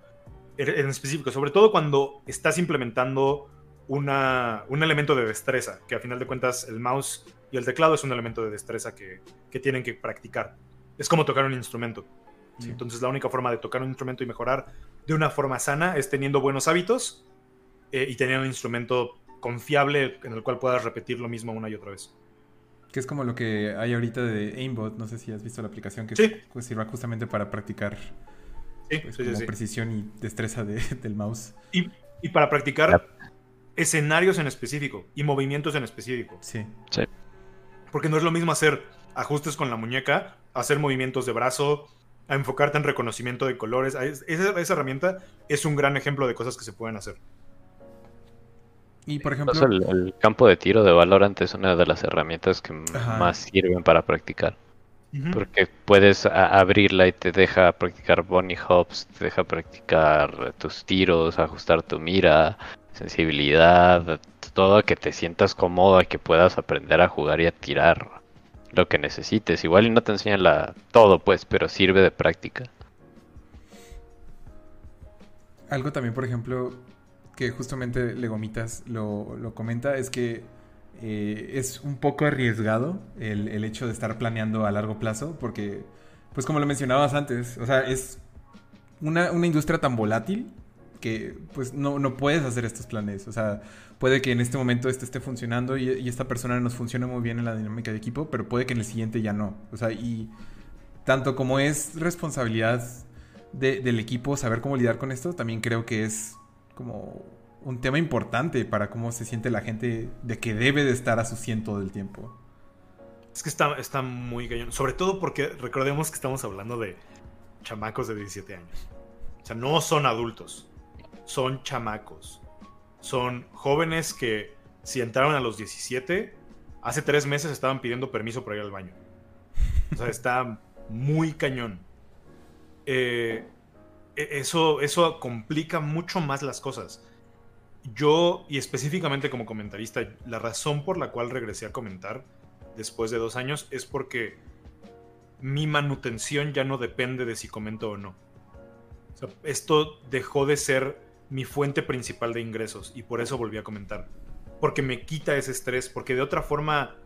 en específico. Sobre todo cuando estás implementando una, un elemento de destreza. Que a final de cuentas el mouse y el teclado es un elemento de destreza que, que tienen que practicar. Es como tocar un instrumento. Sí. Entonces la única forma de tocar un instrumento y mejorar de una forma sana es teniendo buenos hábitos eh, y teniendo un instrumento confiable en el cual puedas repetir lo mismo una y otra vez. Que es como lo que hay ahorita de Aimbot, no sé si has visto la aplicación que Sí. pues, sirva justamente para practicar Sí, pues, como sí. precisión y destreza de- <laughs> del mouse. Y, y para practicar Yep. Escenarios en específico y movimientos en específico. Sí. Porque no es lo mismo hacer ajustes con la muñeca, hacer movimientos de brazo, a enfocarte en reconocimiento de colores. Es- Esa, esa herramienta es un gran ejemplo de cosas que se pueden hacer. Y por ejemplo, el, el campo de tiro de Valorant es una de las herramientas que Ajá. más sirven para practicar. Porque puedes abrirla y te deja practicar bunny hops, te deja practicar tus tiros, ajustar tu mira, sensibilidad, todo que te sientas cómodo y que puedas aprender a jugar y a tirar lo que necesites. Igual y no te enseñan la, todo pues, pero sirve de práctica. algo también, por ejemplo, que justamente Legomitas lo, lo comenta, es que eh, es un poco arriesgado el, el hecho de estar planeando a largo plazo, porque, pues como lo mencionabas antes, o sea, es una, una industria tan volátil que pues no, no puedes hacer estos planes. O sea, puede que en este momento este esté funcionando y, esta persona nos funciona muy bien en la dinámica de equipo, pero puede que en el siguiente ya no. O sea, y tanto como es responsabilidad de- del equipo saber cómo lidiar con esto, también creo que es como un tema importante para cómo se siente la gente de que debe de estar a su ciento del tiempo. Es que está, está muy cañón. Sobre todo porque recordemos que estamos hablando de chamacos de 17 años. O sea, no son adultos. Son chamacos. Son jóvenes que si entraron a los 17, hace tres meses estaban pidiendo permiso para ir al baño. O sea, está muy cañón. Eh, e- eso, eso complica mucho más las cosas. Yo, y específicamente como comentarista, la razón por la cual regresé a comentar después de dos años es porque mi manutención ya no depende de si comento o no. Esto dejó de ser mi fuente principal de ingresos y por eso volví a comentar. Porque me quita ese estrés, porque de otra forma,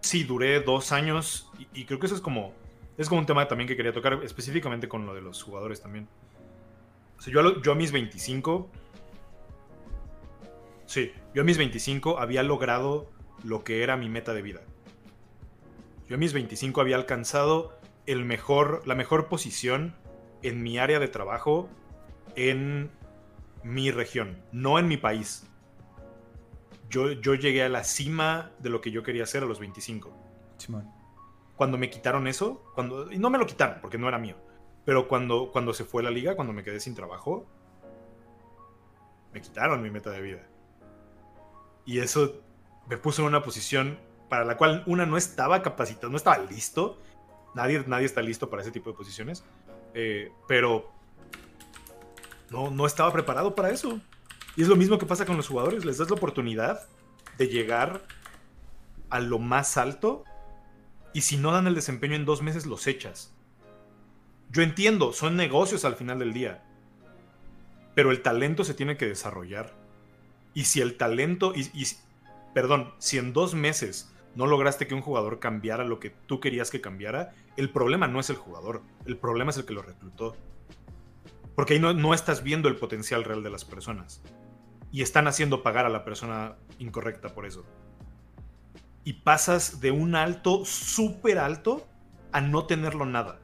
sí, duré dos años y, creo que eso es como, es como un tema también que quería tocar específicamente con lo de los jugadores también. Yo, a yo a mis 25, sí, yo a mis 25 había logrado lo que era mi meta de vida. Yo a mis 25 había alcanzado el mejor, la mejor posición en mi área de trabajo en mi región, no en mi país. Yo, yo llegué a la cima de lo que yo quería hacer a los 25. Simón. Cuando me quitaron eso, cuando, y no me lo quitaron porque no era mío, pero cuando, cuando se fue la liga, cuando me quedé sin trabajo, me quitaron mi meta de vida. Y eso me puso en una posición para la cual una no estaba capacitado, no estaba listo. Nadie, nadie está listo para ese tipo de posiciones. Eh, pero no, no estaba preparado para eso. Y es lo mismo que pasa con los jugadores. Les das la oportunidad de llegar a lo más alto y si no dan el desempeño en dos meses los echas. Yo entiendo, son negocios al final del día. Pero el talento se tiene que desarrollar. Y si el talento, y, y perdón, si en dos meses no lograste que un jugador cambiara lo que tú querías que cambiara, el problema no es el jugador, el problema es el que lo reclutó. Porque ahí no, no estás viendo el potencial real de las personas. Y están haciendo pagar a la persona incorrecta por eso. Y pasas de un alto, súper alto, a no tenerlo nada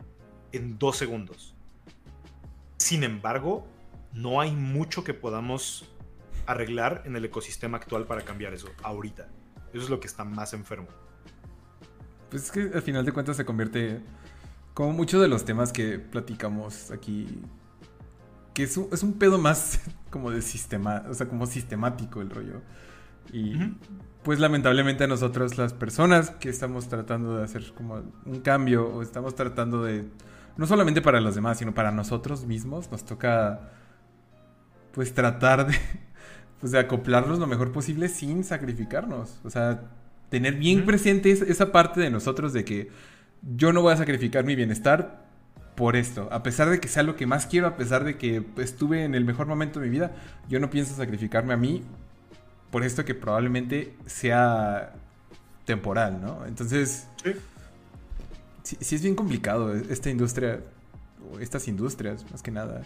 en dos segundos. Sin embargo, no hay mucho que podamos arreglar en el ecosistema actual para cambiar eso, ahorita. Eso es lo que está más enfermo. Pues es que al final de cuentas se convierte como muchos de los temas que platicamos aquí. Que es un, es un pedo más <laughs> como de sistema, o sea, como sistemático el rollo. Y pues lamentablemente a nosotros las personas que estamos tratando de hacer como un cambio o estamos tratando de, no solamente para los demás, sino para nosotros mismos, nos toca pues tratar de, <laughs> pues, de acoplarnos lo mejor posible sin sacrificarnos. O sea, tener bien presente esa parte de nosotros de que yo no voy a sacrificar mi bienestar por esto. A pesar de que sea lo que más quiero, a pesar de que estuve en el mejor momento de mi vida, yo no pienso sacrificarme a mí por esto que probablemente sea temporal, ¿no? Entonces, sí, sí, es bien complicado esta industria, o estas industrias, más que nada.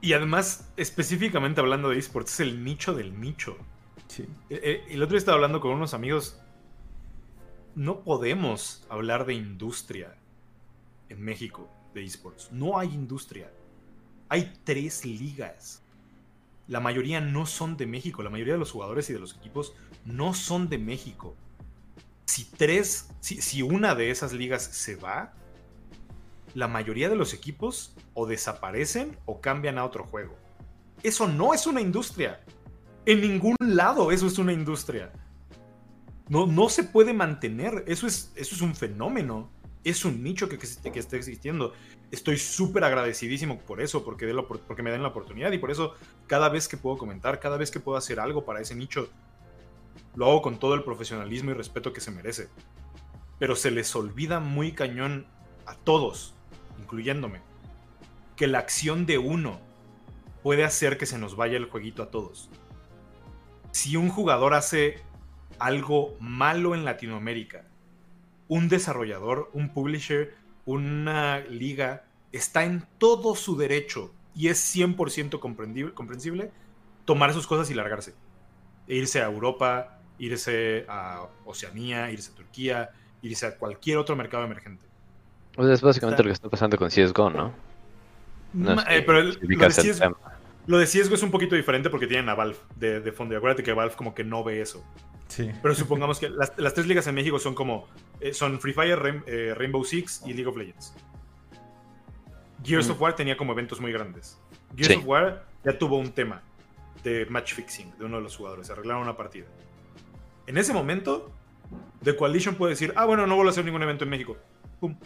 Y además, específicamente hablando de esports, es el nicho del nicho. Sí. El, e, el otro día estaba hablando con unos amigos. No podemos hablar de industria en México de esports. No hay industria. Hay tres ligas. La mayoría no son de México. La mayoría de los jugadores y de los equipos no son de México. Si tres, si, si una de esas ligas se va, la mayoría de los equipos o desaparecen o cambian a otro juego. Eso no es una industria. En ningún lado eso es una industria. No, no se puede mantener. Eso es, eso es un fenómeno. Es un nicho que, que, está existiendo. Estoy súper agradecidísimo por eso, porque, porque me dan la oportunidad. Y por eso, cada vez que puedo comentar, cada vez que puedo hacer algo para ese nicho, lo hago con todo el profesionalismo y respeto que se merece. Pero se les olvida muy cañón a todos incluyéndome, que la acción de uno puede hacer que se nos vaya el jueguito a todos. Si un jugador hace algo malo en Latinoamérica, un desarrollador, un publisher, una liga, está en todo su derecho y es 100% comprensible tomar sus cosas y largarse. E irse a Europa, irse a Oceanía, irse a Turquía, irse a cualquier otro mercado emergente. Pues es básicamente lo que está pasando con CSGO, ¿no? Eh, pero lo, de CSGO, es un poquito diferente porque tienen a Valve de, fondo. Y acuérdate que Valve como que no ve eso. Sí. Pero supongamos que las, tres ligas en México son como... Eh, son Free Fire, eh, Rainbow Six y League of Legends. Gears mm. of War tenía como eventos muy grandes. Gears of War ya tuvo un tema de match fixing de uno de los jugadores. Arreglaron una partida. En ese momento, The Coalition puede decir, ah, bueno, no voy a hacer ningún evento en México. Pum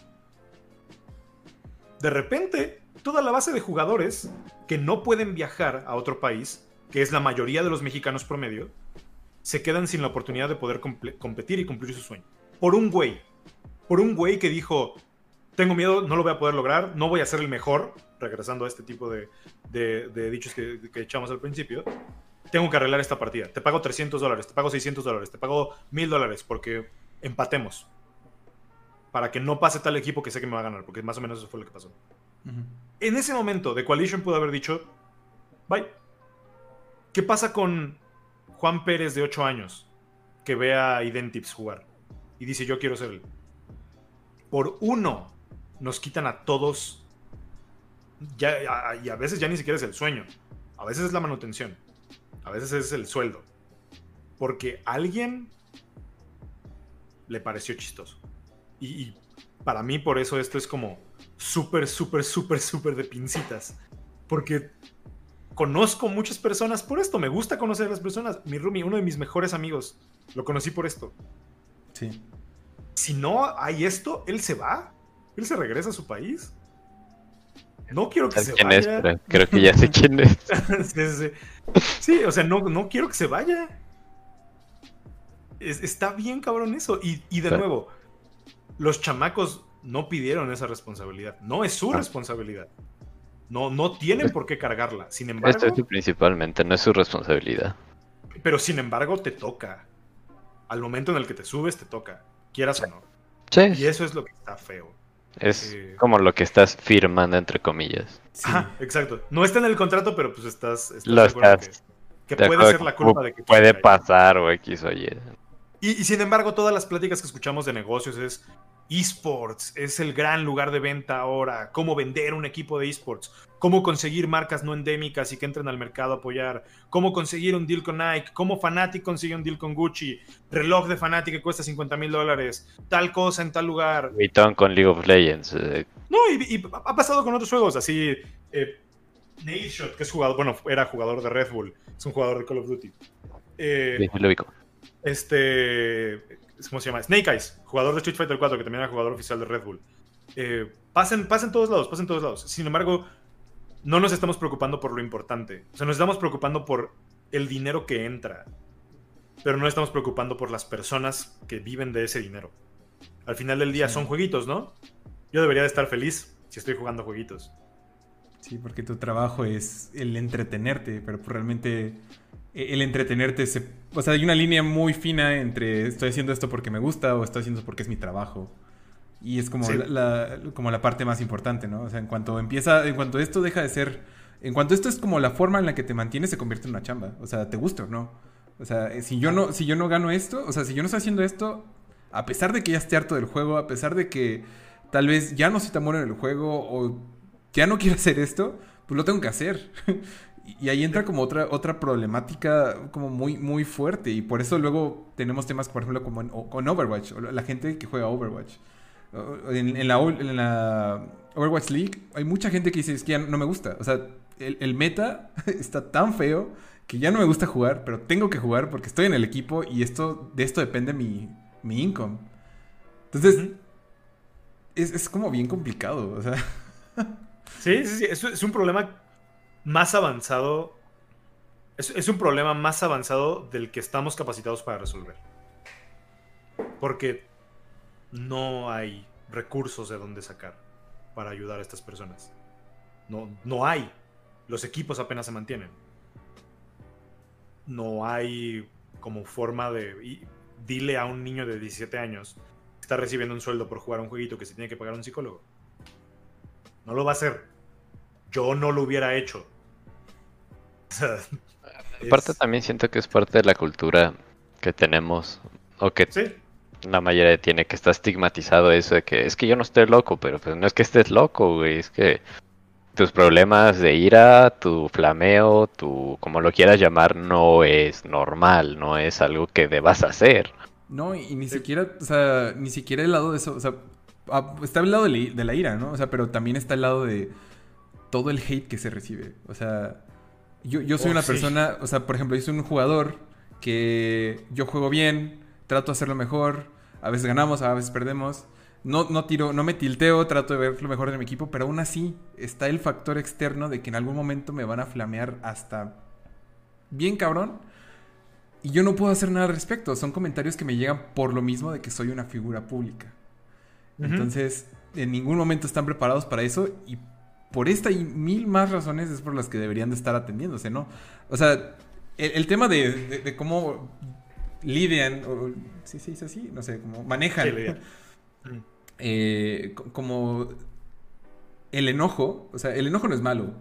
de repente, toda la base de jugadores que no pueden viajar a otro país, que es la mayoría de los mexicanos promedio, se quedan sin la oportunidad de poder competir y cumplir su sueño. Por un güey. Por un güey que dijo, tengo miedo, no lo voy a poder lograr, no voy a ser el mejor, regresando a este tipo de, dichos que, echamos al principio, tengo que arreglar esta partida. Te pago 300 dólares, te pago 600 dólares, te pago 1000 dólares porque empatemos para que no pase tal equipo que sé que me va a ganar, porque más o menos eso fue lo que pasó. En ese momento, The Coalition pudo haber dicho, bye. ¿Qué pasa con Juan Pérez de 8 años que ve a Identips jugar y dice, yo quiero ser él? Por uno, nos quitan a todos, ya, y a veces ya ni siquiera es el sueño, a veces es la manutención, a veces es el sueldo, porque alguien le pareció chistoso. Y, para mí por eso esto es como súper, súper, súper, súper de pincitas. Porque conozco muchas personas por esto. Me gusta conocer a las personas. Mi Rumi, uno de mis mejores amigos, lo conocí por esto. Sí. Si no hay esto, él se va. Él se regresa a su país. no quiero que se ¿Quién vaya. es? Pero creo que ya sé <laughs> quién es. sí, sí, sí. Sí, o sea, no, no quiero que se vaya. Es- está bien cabrón eso. Y, y de Claro. nuevo, los chamacos no pidieron esa responsabilidad. No es su Ah. responsabilidad. No, no tienen por qué cargarla. Sin Esto embargo, es principalmente, no es su responsabilidad. pero sin embargo te toca. Al momento en el que te subes, te toca. Quieras o no. Y Sí, eso es lo que está feo. es eh, como lo que estás firmando, entre comillas. Sí. Ajá, exacto. No está en el contrato, pero pues estás, estás Lo estás- que, que de puede ser la culpa de que Puede pasar o X o Y. Y, y sin embargo, todas las pláticas que escuchamos de negocios es esports, es el gran lugar de venta ahora, cómo vender un equipo de esports, cómo conseguir marcas no endémicas y que entren al mercado a apoyar, cómo conseguir un deal con Nike, cómo Fanatic consigue un deal con Gucci, reloj de Fanatic que cuesta 50 mil dólares, tal cosa en tal lugar. Vuitton con League of Legends. eh, No, y, y ha pasado con otros juegos, así eh, Nadeshot, que es jugador, bueno, era jugador de Red Bull, es un jugador de Call of Duty. Eh, sí, lo ubico. este. ¿Cómo se llama? Snake Eyes, jugador de Street Fighter 4, que también era jugador oficial de Red Bull. Eh, pasen, pasen todos lados, pasen todos lados. Sin embargo, no nos estamos preocupando por lo importante. O sea, nos estamos preocupando por el dinero que entra. Pero no estamos preocupando por las personas que viven de ese dinero. Al final del día Sí. son jueguitos, ¿no? Yo debería de estar feliz si estoy jugando jueguitos. Sí, porque tu trabajo es el entretenerte, pero pues realmente el entretenerte se... O sea, hay una línea muy fina entre estoy haciendo esto porque me gusta o estoy haciendo esto porque es mi trabajo. Y es como, Sí. la, la- como la parte más importante, ¿no? O sea, en cuanto empieza, en cuanto esto deja de ser... En cuanto esto es como la forma en la que te mantienes, se convierte en una chamba. O sea, te gusta o no. O sea, eh, si yo no, si yo no gano esto, o sea, si yo no estoy haciendo esto, a pesar de que ya esté harto del juego, a pesar de que tal vez ya no soy tan bueno en el juego o ya no quiero hacer esto, pues lo tengo que hacer. <laughs> y ahí entra como otra, otra problemática como muy, muy fuerte. Y por eso luego tenemos temas, por ejemplo, como en, con Overwatch, la gente que juega Overwatch. En, en la, ol- en la Overwatch League hay mucha gente que dice, es que ya no me gusta. O sea, el, el meta <laughs> está tan feo que ya no me gusta jugar, pero tengo que jugar porque estoy en el equipo y esto, de esto depende mi, mi income. Entonces, es, es como bien complicado. O sea, Sí, sí, sí. Es, es un problema más avanzado. Es, un problema más avanzado del que estamos capacitados para resolver. Porque no hay recursos de dónde sacar para ayudar a estas personas. No, no hay. Los equipos apenas se mantienen. No hay como forma de... dile a un niño de 17 años que está recibiendo un sueldo por jugar un jueguito que se tiene que pagar a un psicólogo. No lo va a hacer. Yo no lo hubiera hecho. O <laughs> sea, Aparte es- también siento que es parte de la cultura que tenemos, o que Sí, la mayoría tiene, que está estigmatizado eso de que es que yo no estoy loco, pero pues no es que estés loco, güey, es que tus problemas de ira, tu flameo, tu, como lo quieras llamar, no es normal, no es algo que debas hacer. no, y ni Sí. siquiera, o sea, ni siquiera el lado de eso. O sea, ah, está el lado de la, de la ira, ¿no? O sea, pero también está el lado de todo el hate que se recibe. O sea, yo, yo soy Oh, una sí. persona, o sea, por ejemplo, yo soy un jugador que yo juego bien, trato de hacerlo mejor, a veces ganamos, a veces perdemos. No, no tiro, no me tilteo, trato de ver lo mejor de mi equipo, pero aún así está el factor externo de que en algún momento me van a flamear hasta bien cabrón. Y yo no puedo hacer nada al respecto. Son comentarios que me llegan por lo mismo de que soy una figura pública. Entonces, en ningún momento están preparados para eso y por esta y mil más razones es por las que deberían de estar atendiéndose, ¿no? O sea, el, el tema de, de- de cómo lidian, o, sí se dice así, no sé, cómo manejan Sí, eh, co- como el enojo, o sea, el enojo no es malo,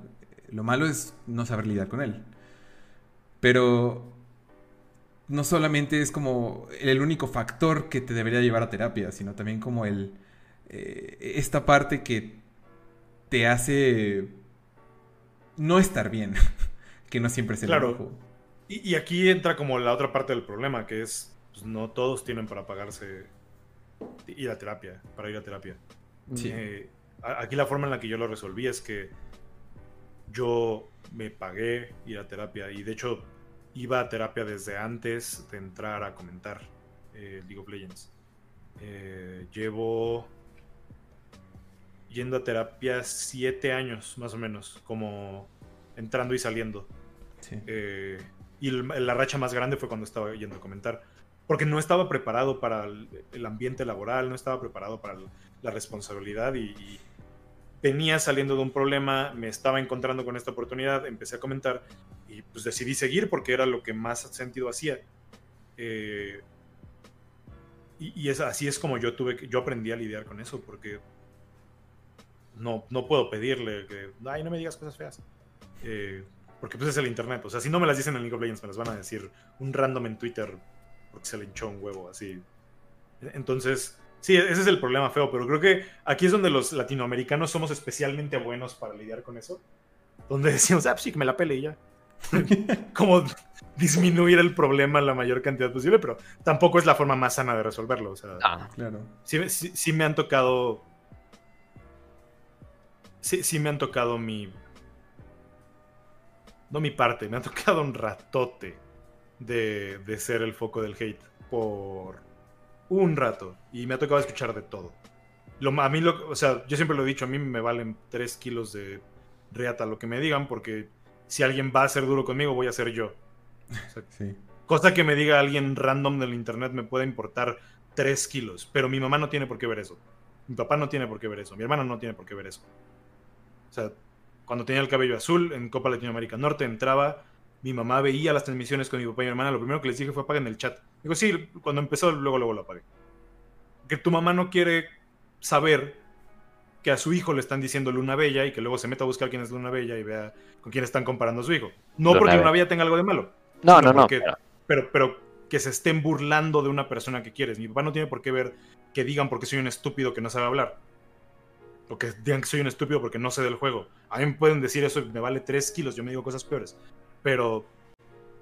lo malo es no saber lidiar con él. Pero no solamente es como el único factor que te debería llevar a terapia, sino también como el eh, esta parte que te hace no estar bien, <laughs> que no siempre es el Claro. enojo. Y, y aquí entra como la otra parte del problema, que es, pues, no todos tienen para pagarse ir a terapia, para ir a terapia. Sí. Eh, aquí la forma en la que yo lo resolví es que yo me pagué ir a terapia y de hecho iba a terapia desde antes de entrar a comentar eh, League of Legends. Eh, llevo... yendo a terapia siete años, más o menos, como entrando y saliendo. Sí. Eh, y la racha más grande fue cuando estaba yendo a comentar. Porque no estaba preparado para el, ambiente laboral, no estaba preparado para la responsabilidad y, y venía saliendo de un problema, me estaba encontrando con esta oportunidad, empecé a comentar y pues decidí seguir porque era lo que más sentido hacía. Eh, y y es, así es como yo tuve que, yo aprendí a lidiar con eso porque no, no puedo pedirle que, ay, no me digas cosas feas. Eh, porque pues es el internet. O sea, si no me las dicen en League of Legends, me las van a decir un random en Twitter porque se le hinchó un huevo, así. Entonces, sí, ese es el problema feo, pero creo que aquí es donde los latinoamericanos somos especialmente buenos para lidiar con eso. Donde decimos, ah, pues sí, que me la pele y ya. <laughs> Como disminuir el problema la mayor cantidad posible, pero tampoco es la forma más sana de resolverlo. O sea, Ah, Claro. sí, sí- sí me han tocado. Sí, sí me han tocado mi. No mi parte, me han tocado un ratote de, de ser el foco del hate por un rato. Y me ha tocado escuchar de todo. Lo, a mí, lo, o sea, yo siempre lo he dicho, a mí me valen 3 kilos de reata lo que me digan, porque si alguien va a ser duro conmigo, voy a ser yo. Sí. Cosa que me diga alguien random del internet me puede importar 3 kilos, pero mi mamá no tiene por qué ver eso. Mi papá no tiene por qué ver eso. Mi hermano no tiene por qué ver eso. O sea, cuando tenía el cabello azul en Copa Latinoamérica Norte, entraba, mi mamá veía las transmisiones con mi papá y mi hermana. Lo primero que les dije fue apaguen el chat. Digo, sí, cuando empezó, luego, luego lo apagué. Que tu mamá no quiere saber que a su hijo le están diciendo Luna Bella y que luego se meta a buscar quién es Luna Bella y vea con quién están comparando a su hijo. No Luna porque. Luna Bella tenga algo de malo no, no, no. porque- pero- pero, pero que se estén burlando de una persona que quieres. Mi papá no tiene por qué ver que digan porque soy un estúpido que no sabe hablar. O que digan que soy un estúpido porque no sé del juego. A mí me pueden decir eso y me vale 3 kilos, yo me digo cosas peores. Pero,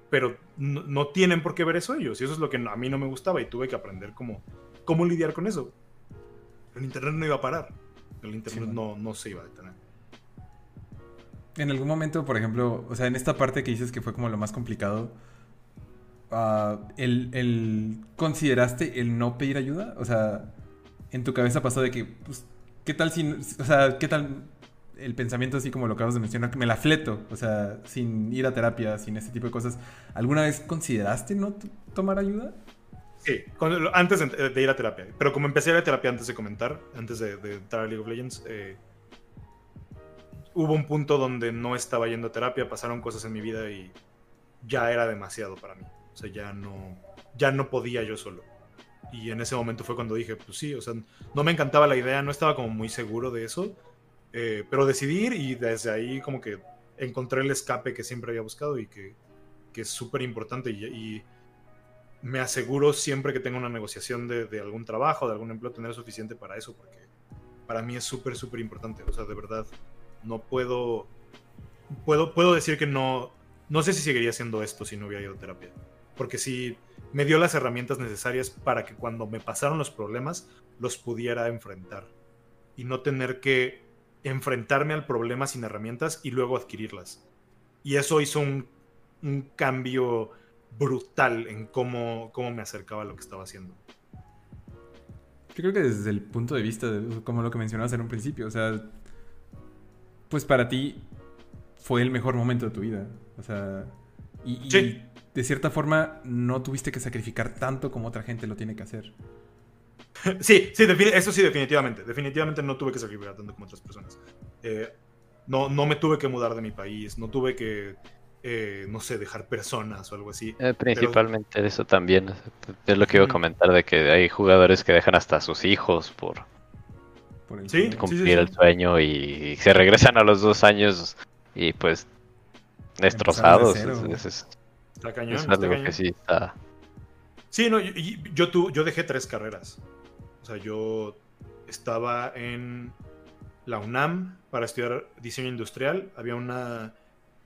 pero no, no tienen por qué ver eso ellos. Y eso es lo que a mí no me gustaba y tuve que aprender cómo, cómo lidiar con eso. El internet no iba a parar. El internet Sí, no, no se iba a detener. En algún momento, por ejemplo, o sea, en esta parte que dices que fue como lo más complicado, ah, el, el- ¿consideraste el no pedir ayuda? O sea, en tu cabeza pasó de que, pues, ¿qué tal si, o sea, qué tal el pensamiento así como lo acabas de mencionar, que me la fleto, o sea, sin ir a terapia, sin ese tipo de cosas. ¿Alguna vez consideraste no tomar ayuda? Sí, antes de, ir a terapia. Pero como empecé a ir a terapia antes de comentar, antes de, de entrar a League of Legends, eh, hubo un punto donde no estaba yendo a terapia, pasaron cosas en mi vida y ya era demasiado para mí. O sea, ya no, ya no podía yo solo. Y en ese momento fue cuando dije, pues sí, o sea, no me encantaba la idea, no estaba como muy seguro de eso, eh, pero decidí ir y desde ahí como que encontré el escape que siempre había buscado y que, que es súper importante y, y me aseguro siempre que tenga una negociación de, de algún trabajo, de algún empleo, tener suficiente para eso, porque para mí es súper, súper importante. O sea, de verdad, no puedo, puedo, puedo decir que no, no sé si seguiría haciendo esto si no hubiera ido a terapia. Porque sí, me dio las herramientas necesarias para que cuando me pasaron los problemas, los pudiera enfrentar. Y no tener que enfrentarme al problema sin herramientas y luego adquirirlas. Y eso hizo un, un cambio brutal en cómo, cómo me acercaba a lo que estaba haciendo. Yo creo que desde el punto de vista, de, como lo que mencionabas en un principio, o sea, pues para ti fue el mejor momento de tu vida. O sea, y, y Sí. De cierta forma no tuviste que sacrificar tanto como otra gente lo tiene que hacer. <laughs> Sí, sí, eso sí, definitivamente. Definitivamente no tuve que sacrificar tanto como otras personas. Eh, no, no me tuve que mudar de mi país, no tuve que, eh, no sé, dejar personas o algo así. Eh, principalmente eso también. Es lo que iba a comentar de que hay jugadores que dejan hasta a sus hijos por Por el Sí, cumplir sí, el sí. sueño y se regresan a los dos años y pues destrozados. cero. Es, es- Está cañón. es está algo cañón. que sí está. Sí, no, y- y yo, tu- yo dejé tres carreras. O sea, yo estaba en la UNAM para estudiar diseño industrial. Había una,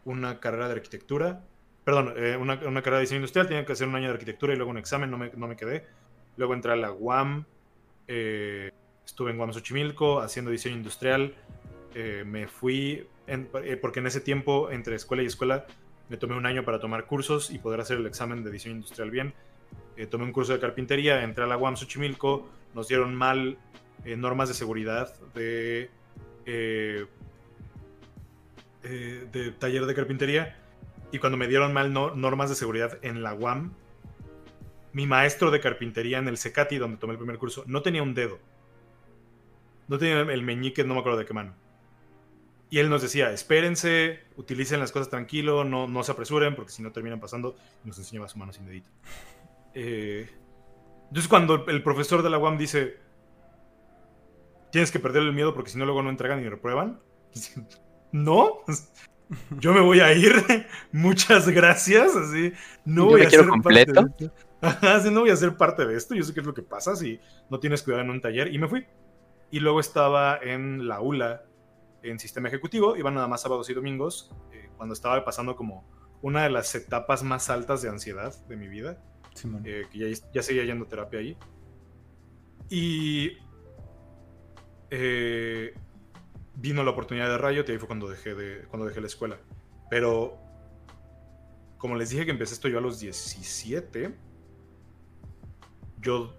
una carrera de arquitectura. Perdón, eh, una, una carrera de diseño industrial. Tenía que hacer un año de arquitectura y luego un examen. No me, no me quedé. Luego entré a la UAM. eh, estuve en UAM Xochimilco haciendo diseño industrial. Eh, me fui, en- eh, porque en ese tiempo, entre escuela y escuela, me tomé un año para tomar cursos y poder hacer el examen de diseño industrial bien. Eh, tomé un curso de carpintería, entré a la UAM Xochimilco, nos dieron mal eh, normas de seguridad de eh, de taller de carpintería y cuando me dieron mal normas de seguridad en la UAM, mi maestro de carpintería en el Secati, donde tomé el primer curso, no tenía un dedo. No tenía el meñique, no me acuerdo de qué mano. Y él nos decía, espérense, utilicen las cosas tranquilo, no, no se apresuren, porque si no terminan pasando, nos enseñaba su mano sin dedito. Eh, entonces cuando el profesor de la UAM dice, tienes que perder el miedo porque si no luego no entregan y reprueban, <laughs> no, <laughs> yo me voy a ir, <laughs> muchas gracias, así, no voy a ser parte de esto. no voy a ser parte de esto, yo sé qué es lo que pasa si no tienes cuidado en un taller, y me fui. Y luego estaba en la ULA, en sistema ejecutivo, iba nada más sábados y domingos, eh, cuando estaba pasando como una de las etapas más altas de ansiedad de mi vida, eh, que ya, ya, seguía yendo terapia ahí. Y eh, vino la oportunidad de Riot y ahí fue cuando dejé, de, cuando dejé la escuela. Pero, como les dije que empecé esto yo a los 17, yo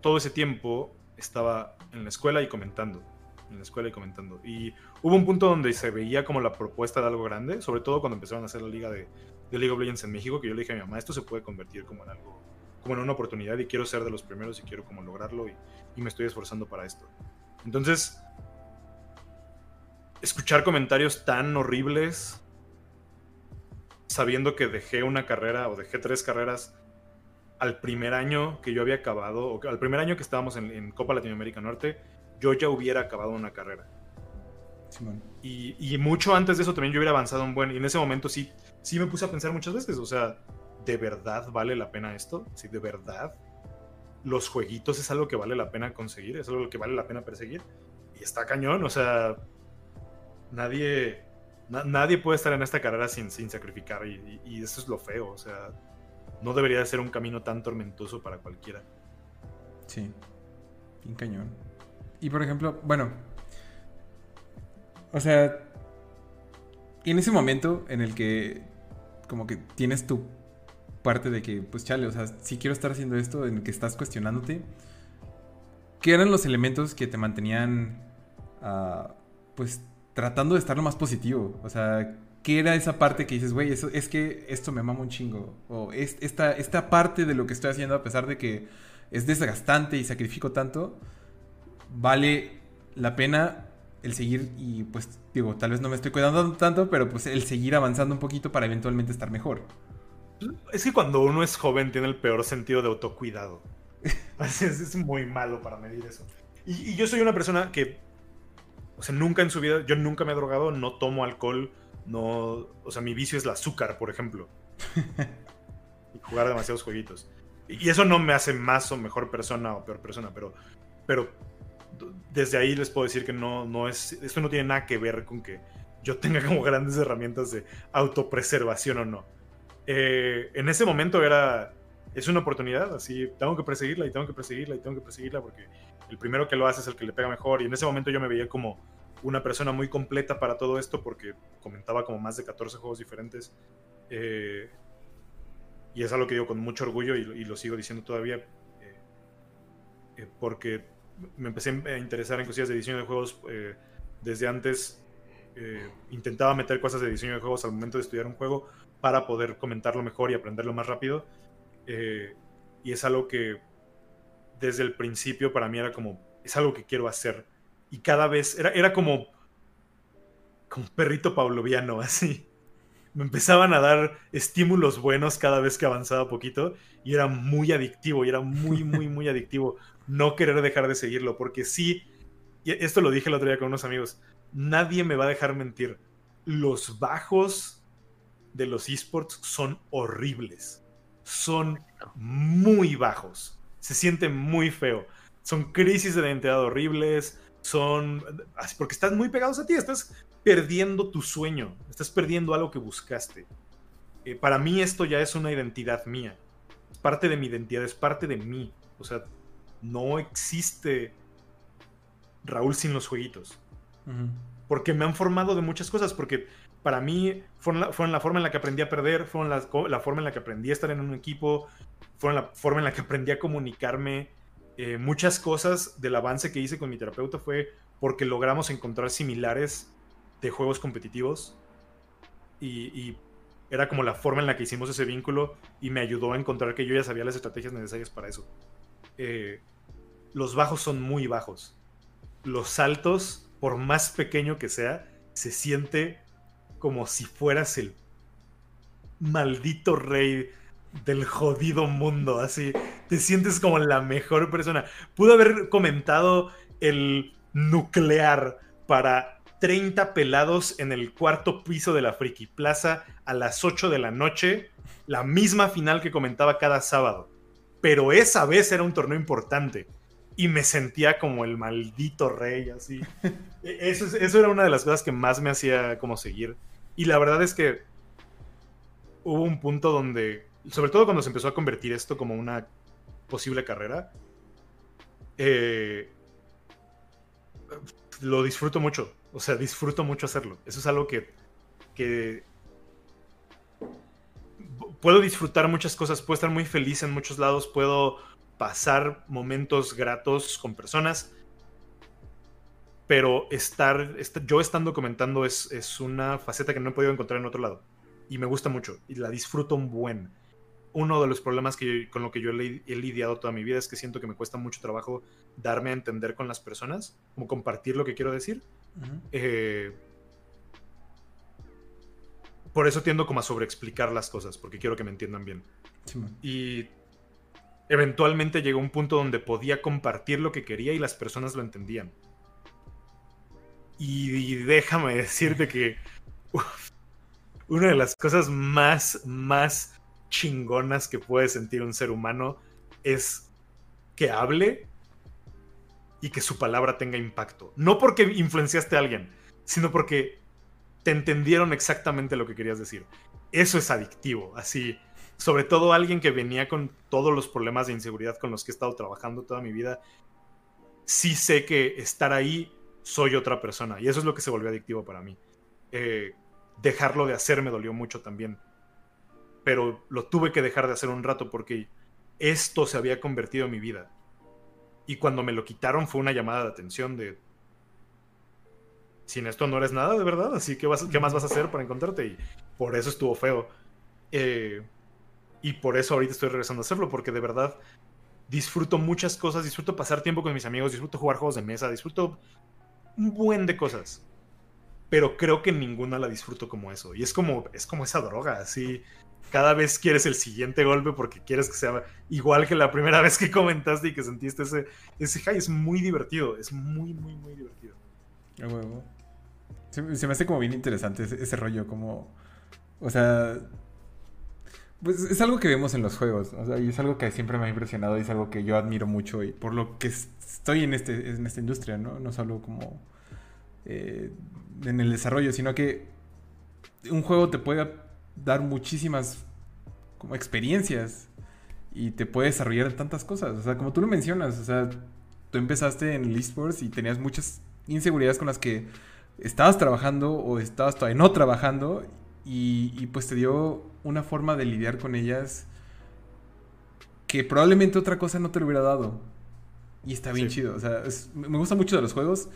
todo ese tiempo estaba en la escuela y comentando en la escuela y comentando. Y hubo un punto donde se veía como la propuesta de algo grande, sobre todo cuando empezaron a hacer la liga de, de League of Legends en México, que yo le dije a mi mamá, esto se puede convertir como en algo, como en una oportunidad y quiero ser de los primeros y quiero como lograrlo y, y me estoy esforzando para esto. Entonces, escuchar comentarios tan horribles, sabiendo que dejé una carrera o dejé tres carreras al primer año que yo había acabado, o al primer año que estábamos en, en Copa Latinoamérica Norte, yo ya hubiera acabado una carrera. y, mucho antes de eso también yo hubiera avanzado un buen. Y en ese momento sí, sí me puse a pensar muchas veces, o sea, ¿de verdad vale la pena esto? Si de verdad los jueguitos es algo que vale la pena conseguir, es algo que vale la pena perseguir. Y está cañón, o sea, nadie, nadie puede estar en esta carrera sin, sin sacrificar y, y, eso es lo feo, o sea, no debería de ser un camino tan tormentoso para cualquiera. Sí, bien cañón. Y por ejemplo, bueno, o sea, en ese momento en el que como que tienes tu parte de que, pues chale, o sea, si quiero estar haciendo esto, en el que estás cuestionándote, ¿qué eran los elementos que te mantenían, uh, pues, tratando de estar lo más positivo? O sea, ¿qué era esa parte que dices, güey, es que esto me mama un chingo? O es, esta, esta parte de lo que estoy haciendo, a pesar de que es desgastante y sacrifico tanto, vale la pena el seguir y pues digo, tal vez no me estoy cuidando tanto, pero pues el seguir avanzando un poquito para eventualmente estar mejor. Es que cuando uno es joven tiene el peor sentido de autocuidado. <laughs> es, muy malo para medir eso. Y, yo soy una persona que, o sea, nunca en su vida, yo nunca me he drogado, no tomo alcohol, no, o sea, mi vicio es el azúcar, por ejemplo. <laughs> y jugar demasiados jueguitos. Y eso no me hace más o mejor persona o peor persona, pero, pero desde ahí les puedo decir que no, no es, esto no tiene nada que ver con que yo tenga como grandes herramientas de autopreservación o no. Eh, en ese momento era, es una oportunidad, así, tengo que perseguirla y tengo que perseguirla y tengo que perseguirla porque el primero que lo hace es el que le pega mejor y en ese momento yo me veía como una persona muy completa para todo esto porque comentaba como más de 14 juegos diferentes. Eh, y es algo que digo con mucho orgullo y, lo sigo diciendo todavía eh, porque me empecé a interesar en cosillas de diseño de juegos eh, desde antes. Eh, intentaba meter cosas de diseño de juegos al momento de estudiar un juego para poder comentarlo mejor y aprenderlo más rápido. Eh, y es algo que desde el principio para mí era como, es algo que quiero hacer. Y cada vez era, era como, como perrito pavloviano, <laughs> así. Me empezaban a dar estímulos buenos cada vez que avanzaba poquito y era muy adictivo y era muy, muy, muy adictivo no querer dejar de seguirlo, porque sí, y esto lo dije el otro día con unos amigos, nadie me va a dejar mentir, los bajos de los esports son horribles, son muy bajos, se siente muy feo, son crisis de identidad horribles, son, porque están muy pegados a ti, estás perdiendo tu sueño, estás perdiendo algo que buscaste. Eh, para mí esto ya es una identidad mía, es parte de mi identidad, es parte de mí. O sea, no existe Raúl sin los jueguitos. Porque me han formado de muchas cosas, porque para mí fueron la, la forma en la que aprendí a perder, fueron la, forma en la que aprendí a estar en un equipo, fueron la forma en la que aprendí a comunicarme. eh, muchas cosas del avance que hice con mi terapeuta fue porque logramos encontrar similares de juegos competitivos y, era como la forma en la que hicimos ese vínculo y me ayudó a encontrar que yo ya sabía las estrategias necesarias para eso. Eh, los bajos son muy bajos. Los altos, por más pequeño que sea, se siente como si fueras el maldito rey del jodido mundo, así. Te sientes como la mejor persona. Pudo haber comentado el nuclear para 30 pelados en el cuarto piso de la Friki Plaza a las 8 de la noche, la misma final que comentaba cada sábado. Pero esa vez era un torneo importante y me sentía como el maldito rey, así. <laughs> E, eso, eso era una de las cosas que más me hacía como seguir. Y la verdad es que hubo un punto donde, sobre todo cuando se empezó a convertir esto como una posible carrera, eh, lo disfruto mucho. O sea, disfruto mucho hacerlo. Eso es algo que, que puedo disfrutar muchas cosas, puedo estar muy feliz en muchos lados, puedo pasar momentos gratos con personas, pero estar, yo estando comentando es, es, una faceta que no he podido encontrar en otro lado. Y me gusta mucho y la disfruto un buen. Uno de los problemas que con lo que yo he lidiado toda mi vida es que siento que me cuesta mucho trabajo darme a entender con las personas, como compartir lo que quiero decir. Eh, por eso tiendo como a sobreexplicar las cosas, porque quiero que me entiendan bien. y eventualmente llegó un punto donde podía compartir lo que quería y las personas lo entendían. Y, déjame decirte que una de las cosas más, más chingonas que puede sentir un ser humano es que hable y que su palabra tenga impacto. No porque influenciaste a alguien, sino porque te entendieron exactamente lo que querías decir. Eso es adictivo, así sobre todo alguien que venía con todos los problemas de inseguridad con los que he estado trabajando toda mi vida, sí sé que estar ahí soy otra persona. Y eso es lo que se volvió adictivo para mí. Eh, dejarlo de hacer me dolió mucho también. Pero lo tuve que dejar de hacer un rato porque esto se había convertido en mi vida. Y cuando me lo quitaron fue una llamada de atención de... Sin esto no eres nada, de verdad. Así que, ¿qué más vas a hacer para encontrarte? Y por eso estuvo feo. Eh, y por eso ahorita estoy regresando a hacerlo, porque de verdad disfruto muchas cosas, disfruto pasar tiempo con mis amigos, disfruto jugar juegos de mesa, disfruto un buen de cosas. Pero creo que ninguna la disfruto como eso. Y es como, es como esa droga, así. Cada vez quieres el siguiente golpe porque quieres que sea igual que la primera <laughs> vez que comentaste y que sentiste ese, ese high. Es muy divertido, es muy, muy, muy divertido. Se, me hace como bien interesante ese, rollo, como... O sea, pues es algo que vemos en los juegos, o sea, y es algo que siempre me ha impresionado y es algo que yo admiro mucho y por lo que estoy en, este, en esta industria, ¿no? No solo como eh, en el desarrollo, sino que un juego te puede dar muchísimas como experiencias y te puede desarrollar tantas cosas, o sea, como tú lo mencionas, o sea, tú empezaste en el esports y tenías muchas inseguridades con las que estabas trabajando o estabas todavía no trabajando y, pues te dio una forma de lidiar con ellas que probablemente otra cosa no te lo hubiera dado. Y está bien chido. O sea, me gusta mucho de los juegos.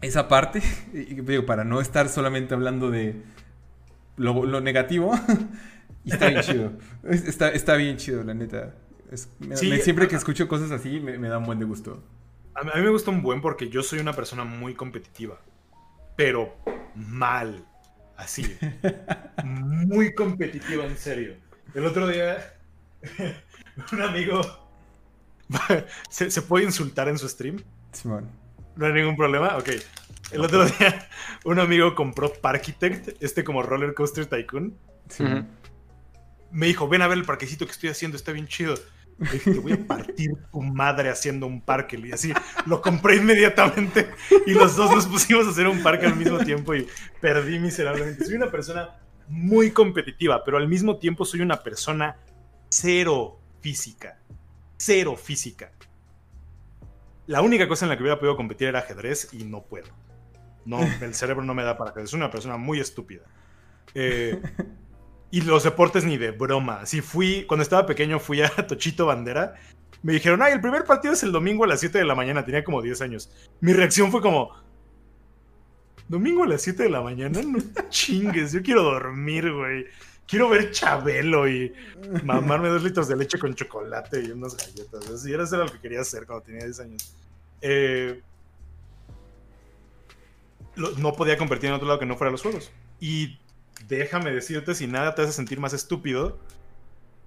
Esa parte, <laughs> y, digo, para no estar solamente hablando de lo, negativo. <laughs> y está bien chido. <laughs> Está, está, bien chido, la neta. siempre que escucho cosas así, me, me da un buen de gusto. A mí me gusta un buen porque yo soy una persona muy competitiva. Pero mal. Así. <laughs> muy competitiva, en serio. El otro día, <laughs> un amigo. <laughs> ¿Se, puede insultar en su stream? Simón. No hay ningún problema. Ok. El otro día, un amigo compró Parkitect, este como Roller Coaster Tycoon. Me dijo: Ven a ver el parquecito que estoy haciendo, está bien chido te voy a partir tu madre haciendo un parque. Y así lo compré inmediatamente y los dos nos pusimos a hacer un parque al mismo tiempo y perdí miserablemente. Soy una persona muy competitiva, pero al mismo tiempo soy una persona cero física. Cero física. La única cosa en la que hubiera podido competir era ajedrez y no puedo. No, el cerebro no me da para ajedrez. Soy una persona muy estúpida. Eh, Y los deportes ni de broma. Si fui, cuando estaba pequeño fui a <laughs> Tochito Bandera. Me dijeron, ay, el primer partido es el domingo a las 7 de la mañana. Tenía como 10 años. Mi reacción fue como, domingo a las 7 de la mañana, no <laughs> chingues, yo quiero dormir, güey. Quiero ver Chabelo y mamarme dos litros de leche con chocolate y unas galletas. Así era eso lo que quería hacer cuando tenía 10 años. Eh, no podía convertir en otro lado que no fuera los juegos. Y déjame decirte, si nada te hace sentir más estúpido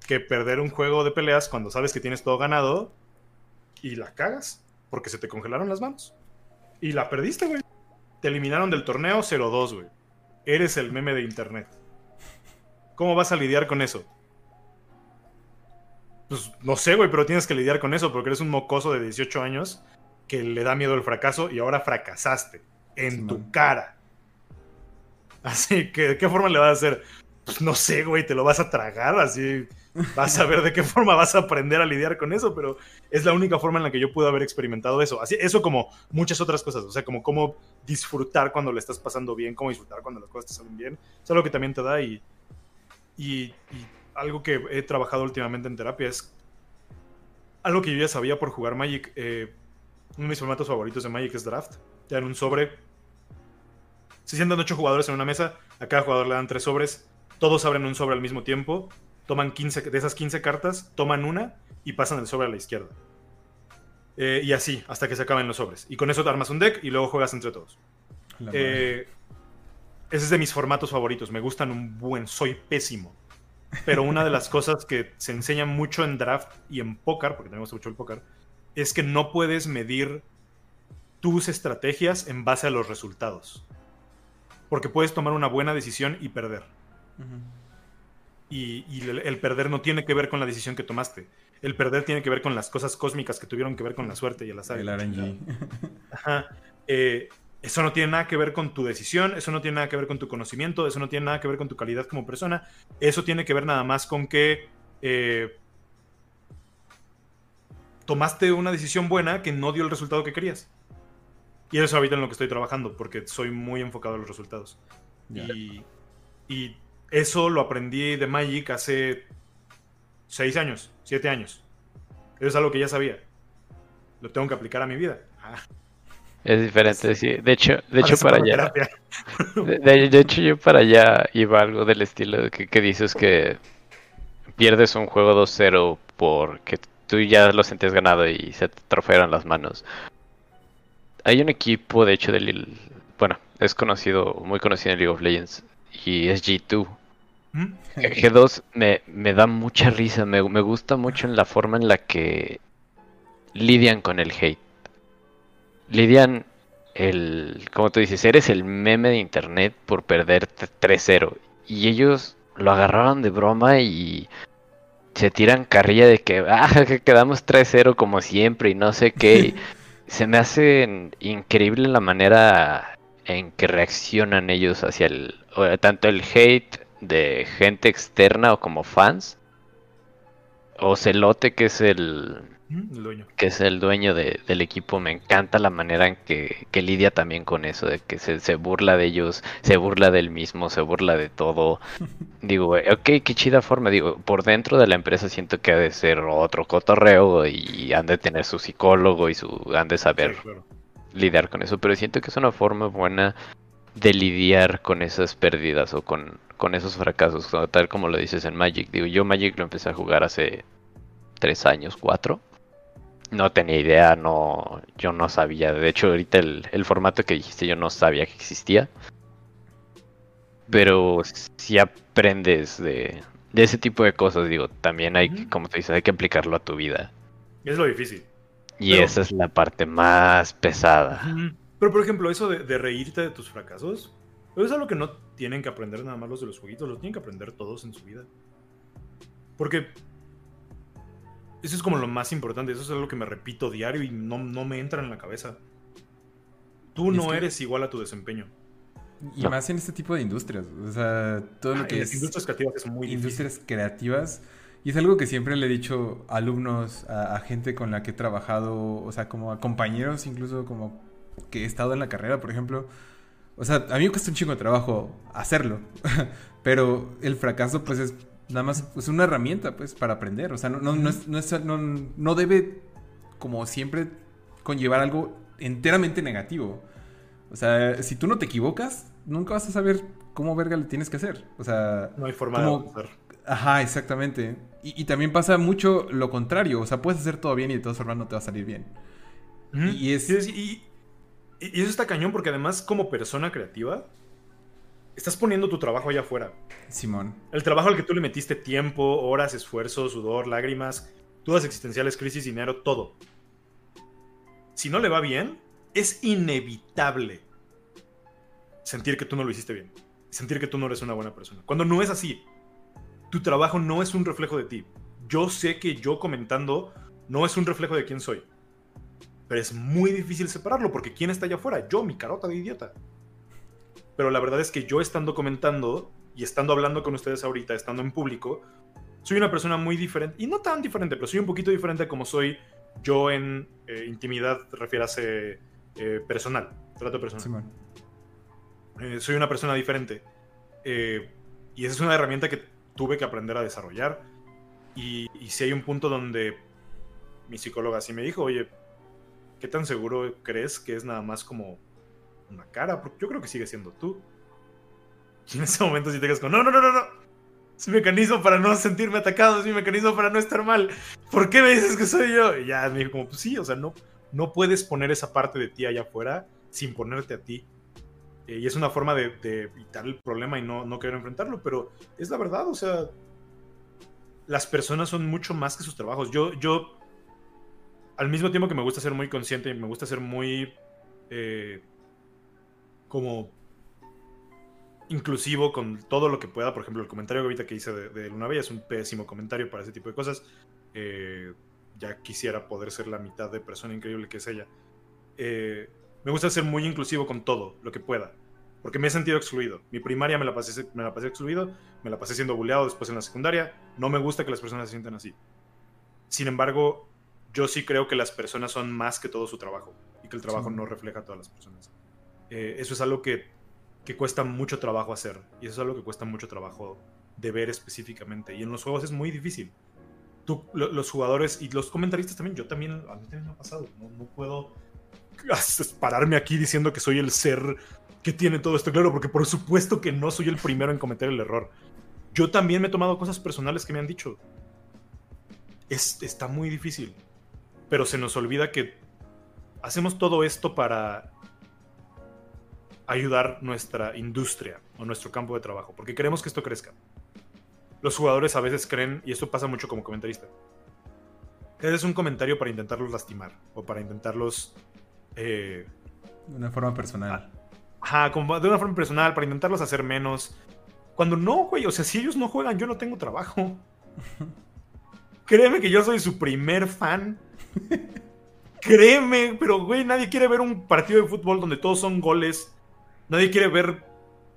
que perder un juego de peleas cuando sabes que tienes todo ganado y la cagas porque se te congelaron las manos. Y la perdiste, güey. Te eliminaron del torneo 0-2, güey. Eres el meme de internet. ¿Cómo vas a lidiar con eso? Pues no sé, güey, pero tienes que lidiar con eso porque eres un mocoso de 18 años que le da miedo el fracaso y ahora fracasaste en tu cara. Así que, ¿de qué forma le vas a hacer? Pues no sé, güey, te lo vas a tragar, así vas a ver de qué <laughs> forma vas a aprender a lidiar con eso, pero es la única forma en la que yo pude haber experimentado eso. Así, eso como muchas otras cosas, o sea, como cómo disfrutar cuando le estás pasando bien, cómo disfrutar cuando las cosas te salen bien, es algo que también te da y, y, algo que he trabajado últimamente en terapia es algo que yo ya sabía por jugar Magic. Eh, uno de mis formatos favoritos de Magic es Draft. Ya en un sobre se sientan ocho jugadores en una mesa, a cada jugador le dan tres sobres, todos abren un sobre al mismo tiempo, toman 15, de esas 15 cartas, toman una y pasan el sobre a la izquierda. Eh, y así, hasta que se acaben los sobres. Y con eso te armas un deck y luego juegas entre todos. Eh, ese es de mis formatos favoritos, me gustan un buen, soy pésimo. Pero una de las <laughs> cosas que se enseña mucho en draft y en póker, porque tenemos mucho el póker, es que no puedes medir tus estrategias en base a los resultados. Porque puedes tomar una buena decisión y perder. Y, el, perder no tiene que ver con la decisión que tomaste. El perder tiene que ver con las cosas cósmicas que tuvieron que ver con la suerte y el azar. El RNG. Ajá. Eh, eso no tiene nada que ver con tu decisión, eso no tiene nada que ver con tu conocimiento, eso no tiene nada que ver con tu calidad como persona. Eso tiene que ver nada más con que eh, tomaste una decisión buena que no dio el resultado que querías. Y eso es ahorita en lo que estoy trabajando, porque soy muy enfocado en los resultados. Y, eso lo aprendí de Magic hace seis años, siete años. Eso es algo que ya sabía. Lo tengo que aplicar a mi vida. Ah. Es diferente, sí. De hecho, de hecho para allá. De, hecho, yo para allá iba algo del estilo que, que dices que pierdes un juego 2-0 porque tú ya lo sentías ganado y se te trofearon las manos hay un equipo, de hecho, del. Bueno, es conocido, muy conocido en League of Legends. Y es G2. ¿Mm? G2 me, me, da mucha risa. Me, me gusta mucho en la forma en la que lidian con el hate. Lidian el. Como tú dices, eres el meme de internet por perder 3-0. Y ellos lo agarraron de broma y se tiran carrilla de que, ah, que quedamos 3-0 como siempre y no sé qué. <laughs> se me hace increíble la manera en que reaccionan ellos hacia el tanto el hate de gente externa o como fans o Celote que es el que es el dueño del equipo. Me encanta la manera en que, lidia también con eso de que se, burla de ellos se burla del mismo se burla de todo. <laughs> Digo ok qué chida forma. Digo por dentro de la empresa siento que ha de ser otro cotorreo y han de tener su psicólogo y su han de saber lidiar con eso pero siento que es una forma buena de lidiar con esas pérdidas o con, con esos fracasos tal como lo dices en Magic. Digo yo Magic lo empecé a jugar hace tres años cuatro no tenía idea, no, yo no sabía. De hecho, ahorita el, formato que dijiste yo no sabía que existía. Pero si aprendes de, ese tipo de cosas, digo, también hay, como te dices, hay que aplicarlo a tu vida. Es lo difícil. Y esa es la parte más pesada. Pero, por ejemplo, eso de, de, reírte de tus fracasos, es algo que no tienen que aprender nada más los de los jueguitos, lo tienen que aprender todos en su vida. Porque eso es como lo más importante, eso es algo que me repito diario y no, me entra en la cabeza. Tú no eres igual a tu desempeño. Y más en este tipo de industrias. O sea, todo lo ah, que es. Industrias creativas es muy Industrias creativas. Y es algo que siempre le he dicho a alumnos, a, gente con la que he trabajado, o sea, como a compañeros, incluso como que he estado en la carrera, por ejemplo. O sea, a mí me cuesta un chingo de trabajo hacerlo. <laughs> Pero el fracaso, pues, es nada más es una herramienta, pues, para aprender. O sea, no, no, no, es, no, es- no- no debe, como siempre, conllevar algo enteramente negativo. O sea, si tú no te equivocas, nunca vas a saber cómo verga le tienes que hacer. O sea, No hay forma de avanzar. Ajá, exactamente. Y, y también pasa mucho lo contrario. O sea, puedes hacer todo bien y de todas formas no te va a salir bien. Y es- y eso está cañón porque además como persona creativa estás poniendo tu trabajo allá afuera. Simón. El trabajo al que tú le metiste tiempo, horas, esfuerzo, sudor, lágrimas, dudas existenciales, crisis, dinero, todo. Si no le va bien, es inevitable sentir que tú no lo hiciste bien. Sentir que tú no eres una buena persona. Cuando no es así, tu trabajo no es un reflejo de ti. Yo sé que yo comentando no es un reflejo de quién soy. Pero es muy difícil separarlo porque ¿quién está allá afuera? Yo, mi carota de idiota. Pero la verdad es que yo estando comentando y estando hablando con ustedes ahorita, estando en público, soy una persona muy diferente. Y no tan diferente, pero soy un poquito diferente a como soy yo en eh, intimidad, refiérase eh, personal, trato personal. Eh, soy una persona diferente. Eh, y esa es una herramienta que tuve que aprender a desarrollar. Y, y si hay un punto donde mi psicóloga sí me dijo, oye, ¿qué tan seguro crees que es nada más como una cara? Porque yo creo que sigue siendo tú. Y en ese momento sí te quedas con, no, no, no, no, no. Es mi mecanismo para no sentirme atacado, es mi mecanismo para no estar mal. ¿Por qué me dices que soy yo? Y ya me dijo como, pues sí, o sea, no, no puedes poner esa parte de ti allá afuera sin ponerte a ti. Eh, y es una forma de, de evitar el problema y no, no querer enfrentarlo, pero es la verdad, o sea, las personas son mucho más que sus trabajos. Yo, yo, al mismo tiempo que me gusta ser muy consciente y me gusta ser muy, eh, como, inclusivo con todo lo que pueda. Por ejemplo, el comentario ahorita que hice de, de Luna Bella es un pésimo comentario para ese tipo de cosas. Eh, ya quisiera poder ser la mitad de persona increíble que es ella. Eh, me gusta ser muy inclusivo con todo lo que pueda. Porque me he sentido excluido. Mi primaria me la, pasé, me la pasé excluido, me la pasé siendo buleado después en la secundaria. No me gusta que las personas se sientan así. Sin embargo, yo sí creo que las personas son más que todo su trabajo y que el trabajo Sí. no refleja a todas las personas. Eh, eso es algo que, que cuesta mucho trabajo hacer y eso es algo que cuesta mucho trabajo de ver específicamente. Y en los juegos es muy difícil. Tú, lo- los jugadores y los comentaristas también, yo también, a mí también me ha pasado. No, no puedo pararme aquí diciendo que soy el ser que tiene todo esto claro, porque por supuesto que no soy el primero en cometer el error. Yo también me he tomado cosas personales que me han dicho. Es, está muy difícil. Pero se nos olvida que hacemos todo esto para ayudar nuestra industria o nuestro campo de trabajo, porque queremos que esto crezca. Los jugadores a veces creen, y esto pasa mucho como comentarista, que es un comentario para intentarlos lastimar o para intentarlos eh, De una forma personal. Ajá, como de una forma personal, para intentarlos hacer menos. Cuando no, güey, o sea, si ellos no juegan, yo no tengo trabajo. <laughs> Créeme que yo soy su primer fan. <laughs> Créeme, pero güey, nadie quiere ver un partido de fútbol donde todos son goles. Nadie quiere ver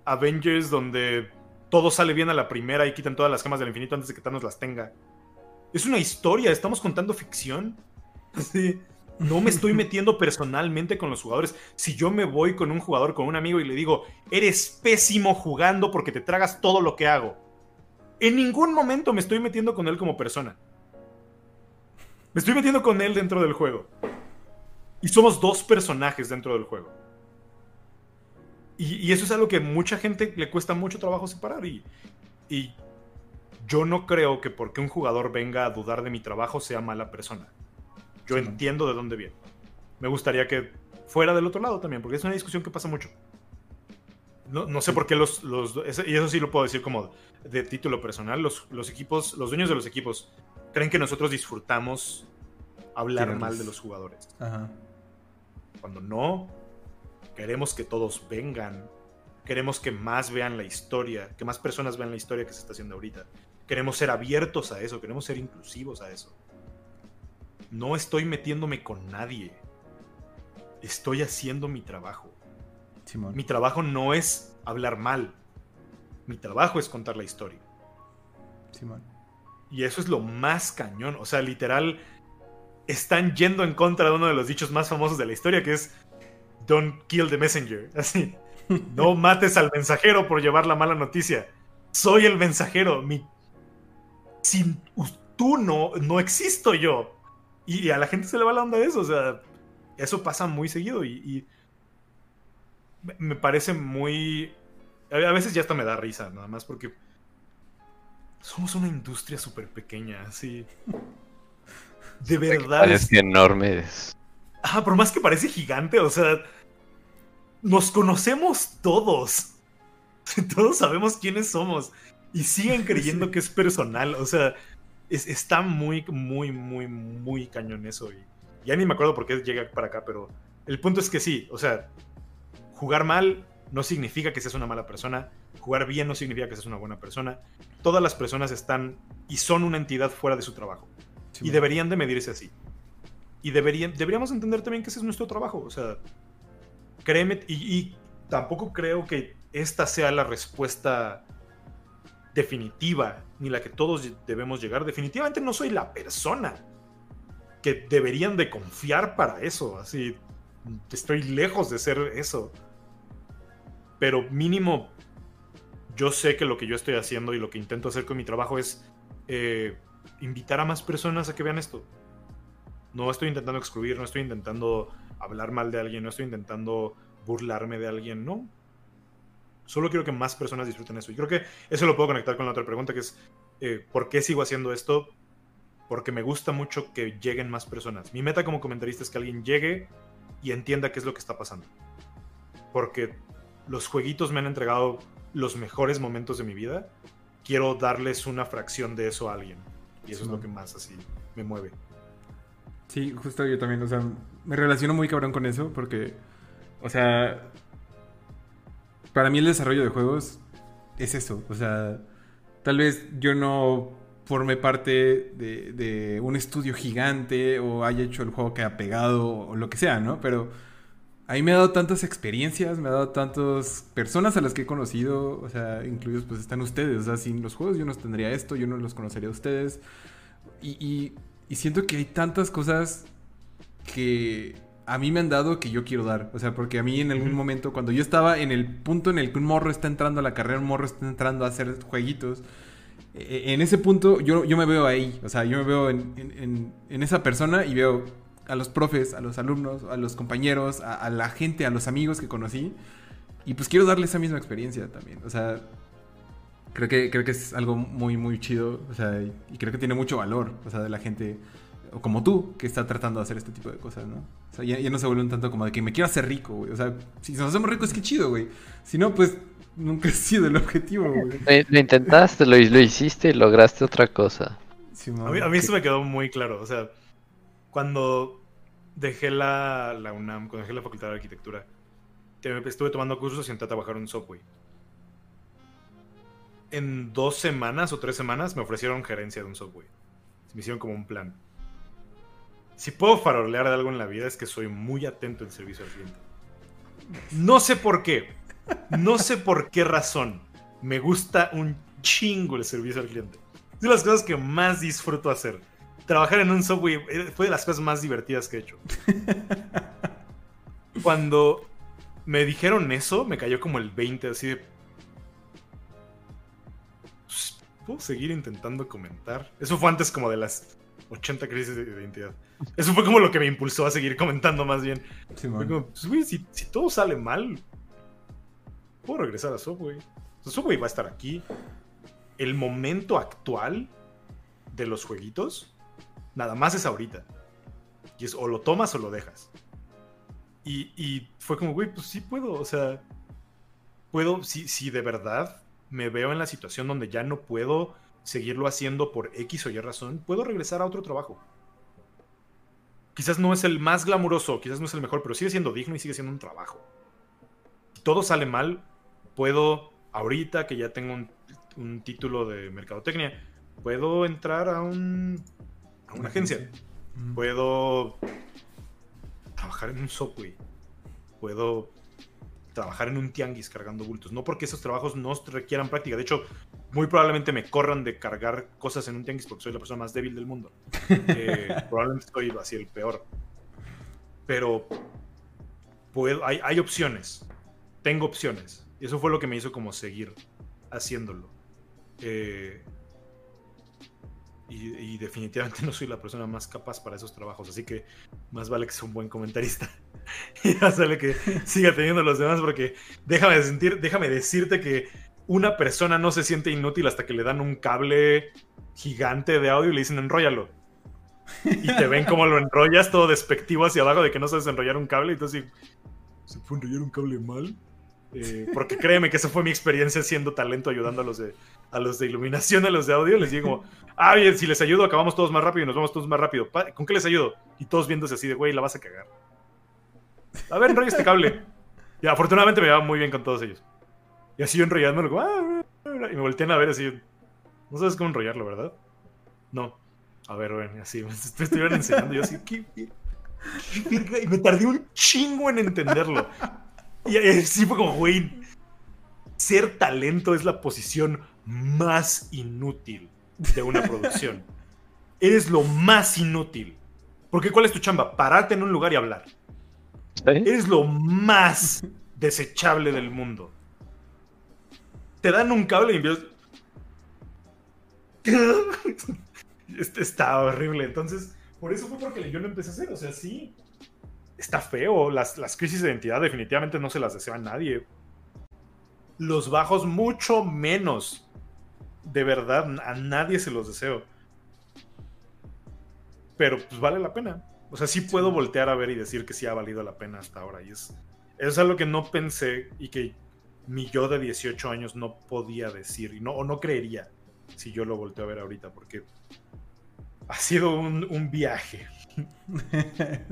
Avengers donde todo sale bien a la primera y quitan todas las gemas del infinito antes de que Thanos las tenga. Es una historia, estamos contando ficción. Sí. No me estoy metiendo personalmente con los jugadores. Si yo me voy con un jugador, con un amigo y le digo, eres pésimo jugando porque te tragas todo lo que hago. En ningún momento me estoy metiendo con él como persona. Me estoy metiendo con él dentro del juego. Y somos dos personajes dentro del juego. Y, y eso es algo que mucha gente le cuesta mucho trabajo separar. Y, y yo no creo que porque un jugador venga a dudar de mi trabajo sea mala persona. Yo Sí. entiendo de dónde viene. Me gustaría que fuera del otro lado también, porque es una discusión que pasa mucho. No, no sé por qué los, los- y eso sí lo puedo decir como de título personal, los, los equipos, los dueños de los equipos, creen que nosotros disfrutamos hablar Tirarles. mal de los jugadores. Ajá. Cuando no, queremos que todos vengan. Queremos que más vean la historia, que más personas vean la historia que se está haciendo ahorita. Queremos ser abiertos a eso, queremos ser inclusivos a eso. No estoy metiéndome con nadie. Estoy haciendo mi trabajo. Simón. Mi trabajo no es hablar mal. Mi trabajo es contar la historia. Simón. Y eso es lo más cañón. O sea, literal, están yendo en contra de uno de los dichos más famosos de la historia, que es Don't kill the messenger. <laughs> Así. No mates al mensajero por llevar la mala noticia. Soy el mensajero. Mi... Sin tú no, no existo yo. Y a la gente se le va la onda de eso. O sea, eso pasa muy seguido y, y me parece muy... A veces ya hasta me da risa, nada más porque somos una industria súper pequeña, así. De verdad. Parece enorme. Ah, por más que parece gigante, o sea, nos conocemos todos. <laughs> Todos sabemos quiénes somos. Y siguen creyendo que es personal. O sea, está muy, muy, muy, muy cañón eso. Y ya ni me acuerdo por qué llega para acá, pero el punto es que sí. O sea, jugar mal no significa que seas una mala persona. Jugar bien no significa que seas una buena persona. Todas las personas están y son una entidad fuera de su trabajo. y deberían de medirse así. Y deberían, deberíamos entender también que ese es nuestro trabajo. O sea, créeme, y, tampoco creo que esta sea la respuesta definitiva, ni la que todos debemos llegar. Definitivamente no soy la persona que deberían de confiar para eso. Así, estoy lejos de ser eso. Pero mínimo, yo sé que lo que yo estoy haciendo y lo que intento hacer con mi trabajo es eh, invitar a más personas a que vean esto. No estoy intentando excluir, no estoy intentando hablar mal de alguien, no estoy intentando burlarme de alguien, no. Solo quiero que más personas disfruten eso. Y creo que eso lo puedo conectar con la otra pregunta, que es, eh, ¿por qué sigo haciendo esto? Porque me gusta mucho que lleguen más personas. Mi meta como comentarista es que alguien llegue y entienda qué es lo que está pasando. Porque los jueguitos me han entregado los mejores momentos de mi vida. Quiero darles una fracción de eso a alguien. Y eso es lo que más así me mueve. Sí, justo yo también, o sea, me relaciono muy cabrón con eso porque, o sea, para mí el desarrollo de juegos es eso, o sea, tal vez yo no forme parte de, un estudio gigante o haya hecho el juego que ha pegado o lo que sea, ¿no? Pero a mí me ha dado tantas experiencias, me ha dado tantas personas a las que he conocido, o sea, incluidos pues están ustedes, o sea, sin los juegos yo no tendría esto, yo no los conocería a ustedes. y siento que hay tantas cosas que a mí me han dado que yo quiero dar. O sea, porque a mí en algún momento, cuando yo estaba en el punto en el que un morro está entrando a la carrera, un morro está entrando a hacer jueguitos, e, e, en ese punto yo, yo me veo ahí. O sea, yo me veo en, esa persona y veo a los profes, a los alumnos, a los compañeros, a, a, la gente, a los amigos que conocí. Y pues quiero darle esa misma experiencia también. O sea, creo que, creo que es algo muy, muy chido, o sea, y creo que tiene mucho valor, o sea, de la gente, o como tú, que está tratando de hacer este tipo de cosas, ¿no? O sea, ya, no se vuelve un tanto como de que me quiero hacer rico, güey, o sea, si nos hacemos ricos, qué chido, güey. Si no, pues nunca ha sido el objetivo, güey. Lo, intentaste, lo, lo, hiciste y lograste otra cosa. a, mí, a mí eso me quedó muy claro, o sea, cuando dejé la, la UNAM, cuando dejé la Facultad de Arquitectura, estuve tomando cursos y entré a trabajar en un software en dos semanas o tres semanas me ofrecieron gerencia de un software. Me hicieron como un plan. Si puedo farolear de algo en la vida es que soy muy atento en servicio al cliente. No sé por qué. No sé por qué razón. Me gusta un chingo el servicio al cliente. Es de las cosas que más disfruto hacer. Trabajar en un eh, fue de las cosas más divertidas que he hecho. Cuando me dijeron eso, me cayó como el 20, así de ¿Puedo seguir intentando comentar? Eso fue antes como de las 80 crisis de identidad. Eso fue como lo que me impulsó a seguir comentando más bien. Pues, si, todo sale mal, puedo regresar a Subway. Subway va a estar aquí. El momento actual de los jueguitos, nada más es ahorita. Y es o lo tomas o lo dejas. Y, y fue como, güey, pues sí puedo, o sea, puedo, si, si de verdad me veo en la situación donde ya no puedo seguirlo haciendo por X o Y razón, puedo regresar a otro trabajo. Quizás no es el más glamuroso, quizás no es el mejor, pero sigue siendo digno y sigue siendo un trabajo. Si todo sale mal, puedo, ahorita que ya tengo un, título de mercadotecnia, puedo entrar a, un, a una agencia. Puedo trabajar en un software. Puedo trabajar en un tianguis cargando bultos. No porque esos trabajos no requieran práctica. De hecho, muy probablemente me corran de cargar cosas en un tianguis porque soy la persona más débil del mundo. <laughs> Eh, probablemente estoy así el peor. Pero puedo, hay, hay opciones. tengo opciones. Y eso fue lo que me hizo como seguir haciéndolo. Eh, y, y definitivamente <laughs> no soy la persona más capaz para esos trabajos, así que más vale que sea un buen comentarista. <laughs> y vale que siga teniendo los demás, porque déjame, sentir, déjame decirte que una persona no se siente inútil hasta que le dan un cable gigante de audio y le dicen enróllalo. Y te ven como lo enrollas todo despectivo hacia abajo de que no sabes enrollar un cable y tú así, ¿se puede enrollar un cable mal? Eh, porque créeme que esa fue mi experiencia siendo talento ayudando a los de, a los de iluminación, a los de audio. Les digo, ah, bien, si les ayudo, acabamos todos más rápido y nos vamos todos más rápido. ¿Con qué les ayudo? Y todos viéndose así de, güey, la vas a cagar. A ver, enrolla este cable. Y afortunadamente me va muy bien con todos ellos. Y así yo enrollándolo, ah, y me voltean a ver así. No sabes cómo enrollarlo, ¿verdad? No. A ver, bueno, así me est- <laughs> me estuvieron enseñando. Yo así, ¿qué? Y me tardé un chingo en entenderlo. Y así fue como, güey, ser talento es la posición más inútil de una producción. Eres lo más inútil. Porque ¿cuál es tu chamba? Pararte en un lugar y hablar. Eres lo más desechable del mundo. Te dan un cable y empiezas... <laughs> Este está horrible. Entonces, por eso fue porque yo lo empecé a hacer. O sea, sí. Está feo. Las, las crisis de identidad definitivamente no se las desea a nadie. Los bajos mucho menos. De verdad, a nadie se los deseo. Pero pues vale la pena. O sea, sí puedo voltear a ver y decir que sí ha valido la pena hasta ahora. Y es, es algo que no pensé y que mi yo de 18 años no podía decir y no, o no creería si yo lo volteo a ver ahorita, porque ha sido un, un viaje. <laughs>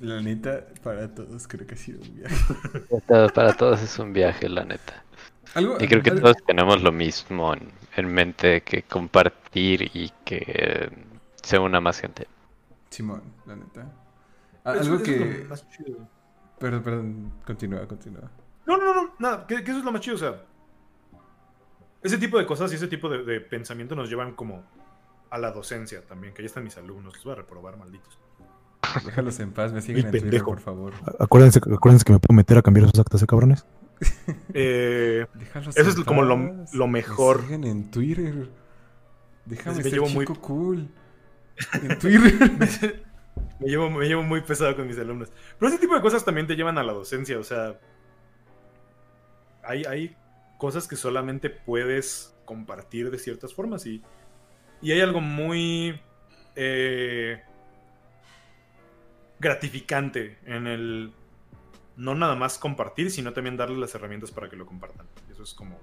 La neta, para todos creo que ha sido un viaje. <laughs> Todo- Para todos es un viaje, la neta. Algo, Y creo que algo- todos tenemos lo mismo en, en mente que compartir y que eh, se una más gente. Simón, la neta. Eso- algo eso es que... lo más chido. Perdón, perdón, continúa, continúa. No, no, no, nada, que, que eso es lo más chido, o sea. Ese tipo de cosas y ese tipo de, de pensamiento nos llevan como a la docencia también, que ahí están mis alumnos, los voy a reprobar, malditos. Déjalos en paz, me siguen en Twitter, por favor. Acuérdense, acuérdense que me puedo meter a cambiar sus actas, ¿eh, cabrones? <laughs> Eh, Déjalos Eso en es como lo- lo Me mejor. siguen en Twitter. Déjame Me ser llevo muy- chico cool. En Twitter. <laughs> me, llevo, me llevo muy pesado con mis alumnos. Pero ese tipo de cosas también te llevan a la docencia, o sea. Hay, hay cosas que solamente puedes compartir de ciertas formas y, y hay algo muy eh, gratificante en el no nada más compartir, sino también darles las herramientas para que lo compartan. Eso es como.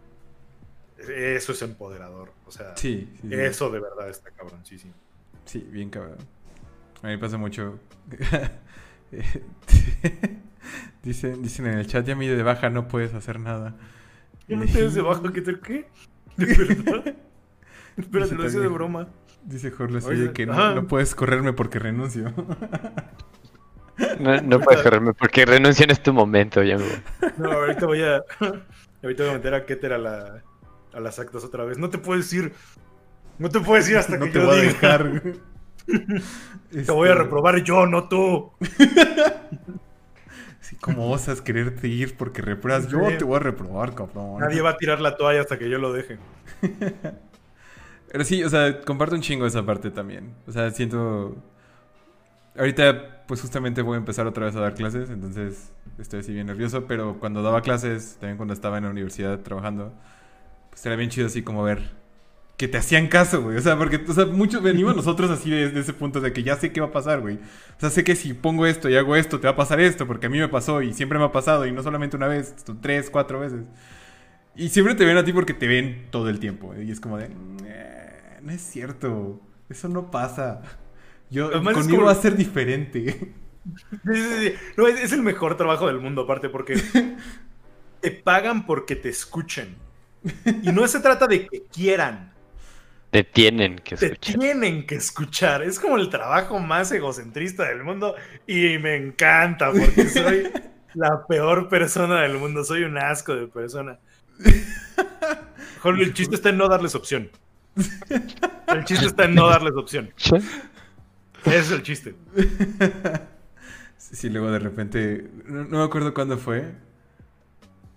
Eso es empoderador. O sea, Sí, sí, sí. eso de verdad está cabrón, sí, bien cabrón. A mí me pasa mucho. <laughs> Dicen, dicen en el chat, ya mide de baja, no puedes hacer nada. ¿Ya no te des de bajo que te qué? ¿De <laughs> verdad? Espérate, lo hice de broma. Dice Jorge Oye, que no, puedes correrme porque renuncio. No, no puedes correrme porque renuncio en este momento, Yango. No, ahorita voy a. <laughs> Ahorita voy a meter a Keter a, la, a las actas otra vez. No te puedes ir. No te puedes ir hasta no que te yo voy a diga. dejar. <laughs> Te voy a Este, reprobar yo, no tú. <laughs> Sí, ¿Cómo osas quererte ir porque repruebas? Yo te voy a reprobar, cabrón. Nadie va a tirar la toalla hasta que yo lo deje. <laughs> Pero sí, o sea, comparto un chingo esa parte también. O sea, siento... Ahorita, pues justamente voy a empezar otra vez a dar clases, entonces estoy así bien nervioso, pero cuando daba clases, también cuando estaba en la universidad trabajando, pues era bien chido así como ver que te hacían caso, güey. O sea, porque, o sea, muchos venimos nosotros así de, de ese punto de que ya sé qué va a pasar, güey. O sea, sé que si pongo esto y hago esto, te va a pasar esto, porque a mí me pasó y siempre me ha pasado, y no solamente una vez, tres, cuatro veces. Y siempre te ven a ti porque te ven todo el tiempo. Y es como de, "Eh, no es cierto, eso no pasa. Yo, Además conmigo como- va a ser diferente. Sí, sí, sí. No, es, es el mejor trabajo del mundo, aparte, porque <laughs> te pagan porque te escuchen. Y no se trata de que quieran. Te tienen que te escuchar. tienen que escuchar. Es como el trabajo más egocentrista del mundo y me encanta porque <laughs> soy la peor persona del mundo. Soy un asco de persona. Jorge, el chiste está en no darles opción. El chiste está en no darles opción. Ese es el chiste. Sí, sí, luego de repente, no, no me acuerdo cuándo fue,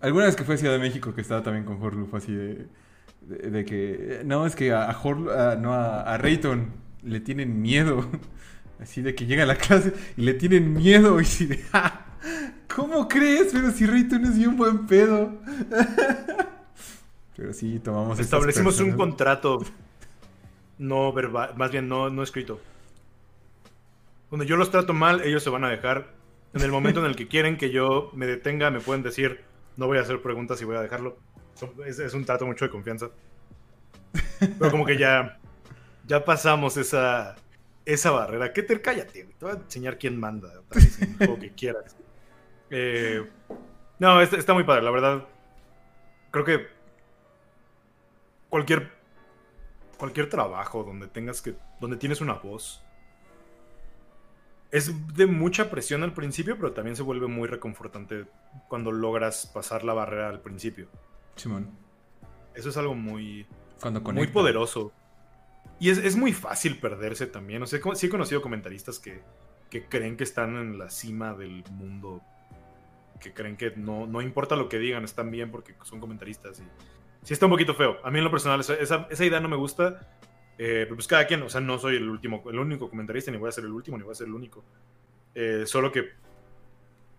Alguna vez que fue a Ciudad de México que estaba también con Horluf así de, de, de que no es que a, a no a, a Rayton le tienen miedo. <laughs> Así de que llega a la clase y le tienen miedo y así <laughs> de "Ah, ¿Cómo crees? Pero si Rayton es bien buen pedo. <laughs> Pero sí, tomamos Establecimos un contrato no verbal, más bien no, no escrito. Cuando yo los trato mal, ellos se van a dejar. En el momento en el que quieren que yo me detenga, me pueden decir, no voy a hacer preguntas y voy a dejarlo. Es, un trato mucho de confianza. Pero como que ya, ya pasamos esa, esa barrera. ¿Qué te cállate? Te voy a enseñar quién manda. otra que quieras. Eh, no, está, está muy padre, la verdad. Creo que cualquier cualquier trabajo donde tengas que donde tienes una voz es de mucha presión al principio, pero también se vuelve muy reconfortante cuando logras pasar la barrera al principio. Simón, Eso es algo muy cuando muy poderoso. Y es, es muy fácil perderse también. O sea, sí he conocido comentaristas que, que creen que están en la cima del mundo. Que creen que no, no importa lo que digan, están bien porque son comentaristas. Y sí está un poquito feo. A mí en lo personal esa, esa- esa idea no me gusta. Eh, pero pues cada quien, o sea, no soy el último, el único comentarista, ni voy a ser el último, ni voy a ser el único. Eh, solo que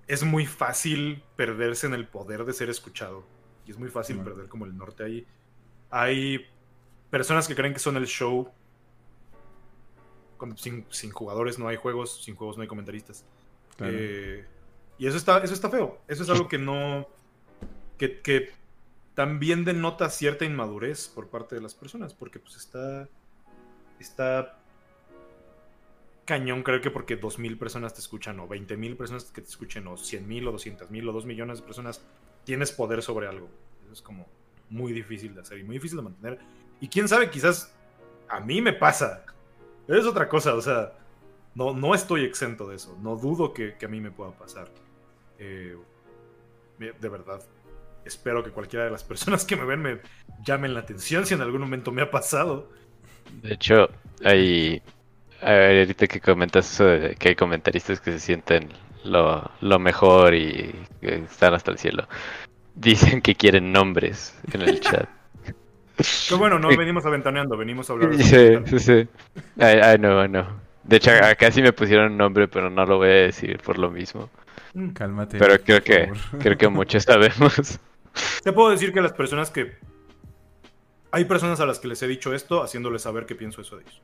es muy fácil perderse en el poder de ser escuchado. Y es muy fácil perder como el norte ahí. Hay personas que creen que son el show. Cuando sin, sin jugadores no hay juegos, sin juegos no hay comentaristas. Claro. Eh, y eso está, eso está feo. Eso es algo que no. que, que también denota cierta inmadurez por parte de las personas. Porque pues está. Está. Cañón, creo que porque 2.000 personas te escuchan, o 20.000 personas que te escuchen, o 100.000, o 200.000, o 2 millones de personas, tienes poder sobre algo. Es como muy difícil de hacer y muy difícil de mantener. Y quién sabe, quizás a mí me pasa. Es otra cosa, o sea, no, no estoy exento de eso. No dudo que, a mí me pueda pasar. Eh, de verdad, espero que cualquiera de las personas que me ven me llamen la atención si en algún momento me ha pasado. De hecho, hay. Ahorita que comentas eso de que hay comentaristas que se sienten lo, lo mejor y que están hasta el cielo. <laughs> Dicen que quieren nombres en el chat. Pero bueno, no venimos aventaneando, venimos a hablar de Sí, sí, sí. Ay, ay, no, no. De hecho, acá sí me pusieron un nombre, pero no lo voy a decir por lo mismo. Mm. Cálmate. Pero creo que, <laughs> creo que muchos sabemos. Te puedo decir que las personas que. Hay personas a las que les he dicho esto haciéndoles saber que pienso eso de ellos.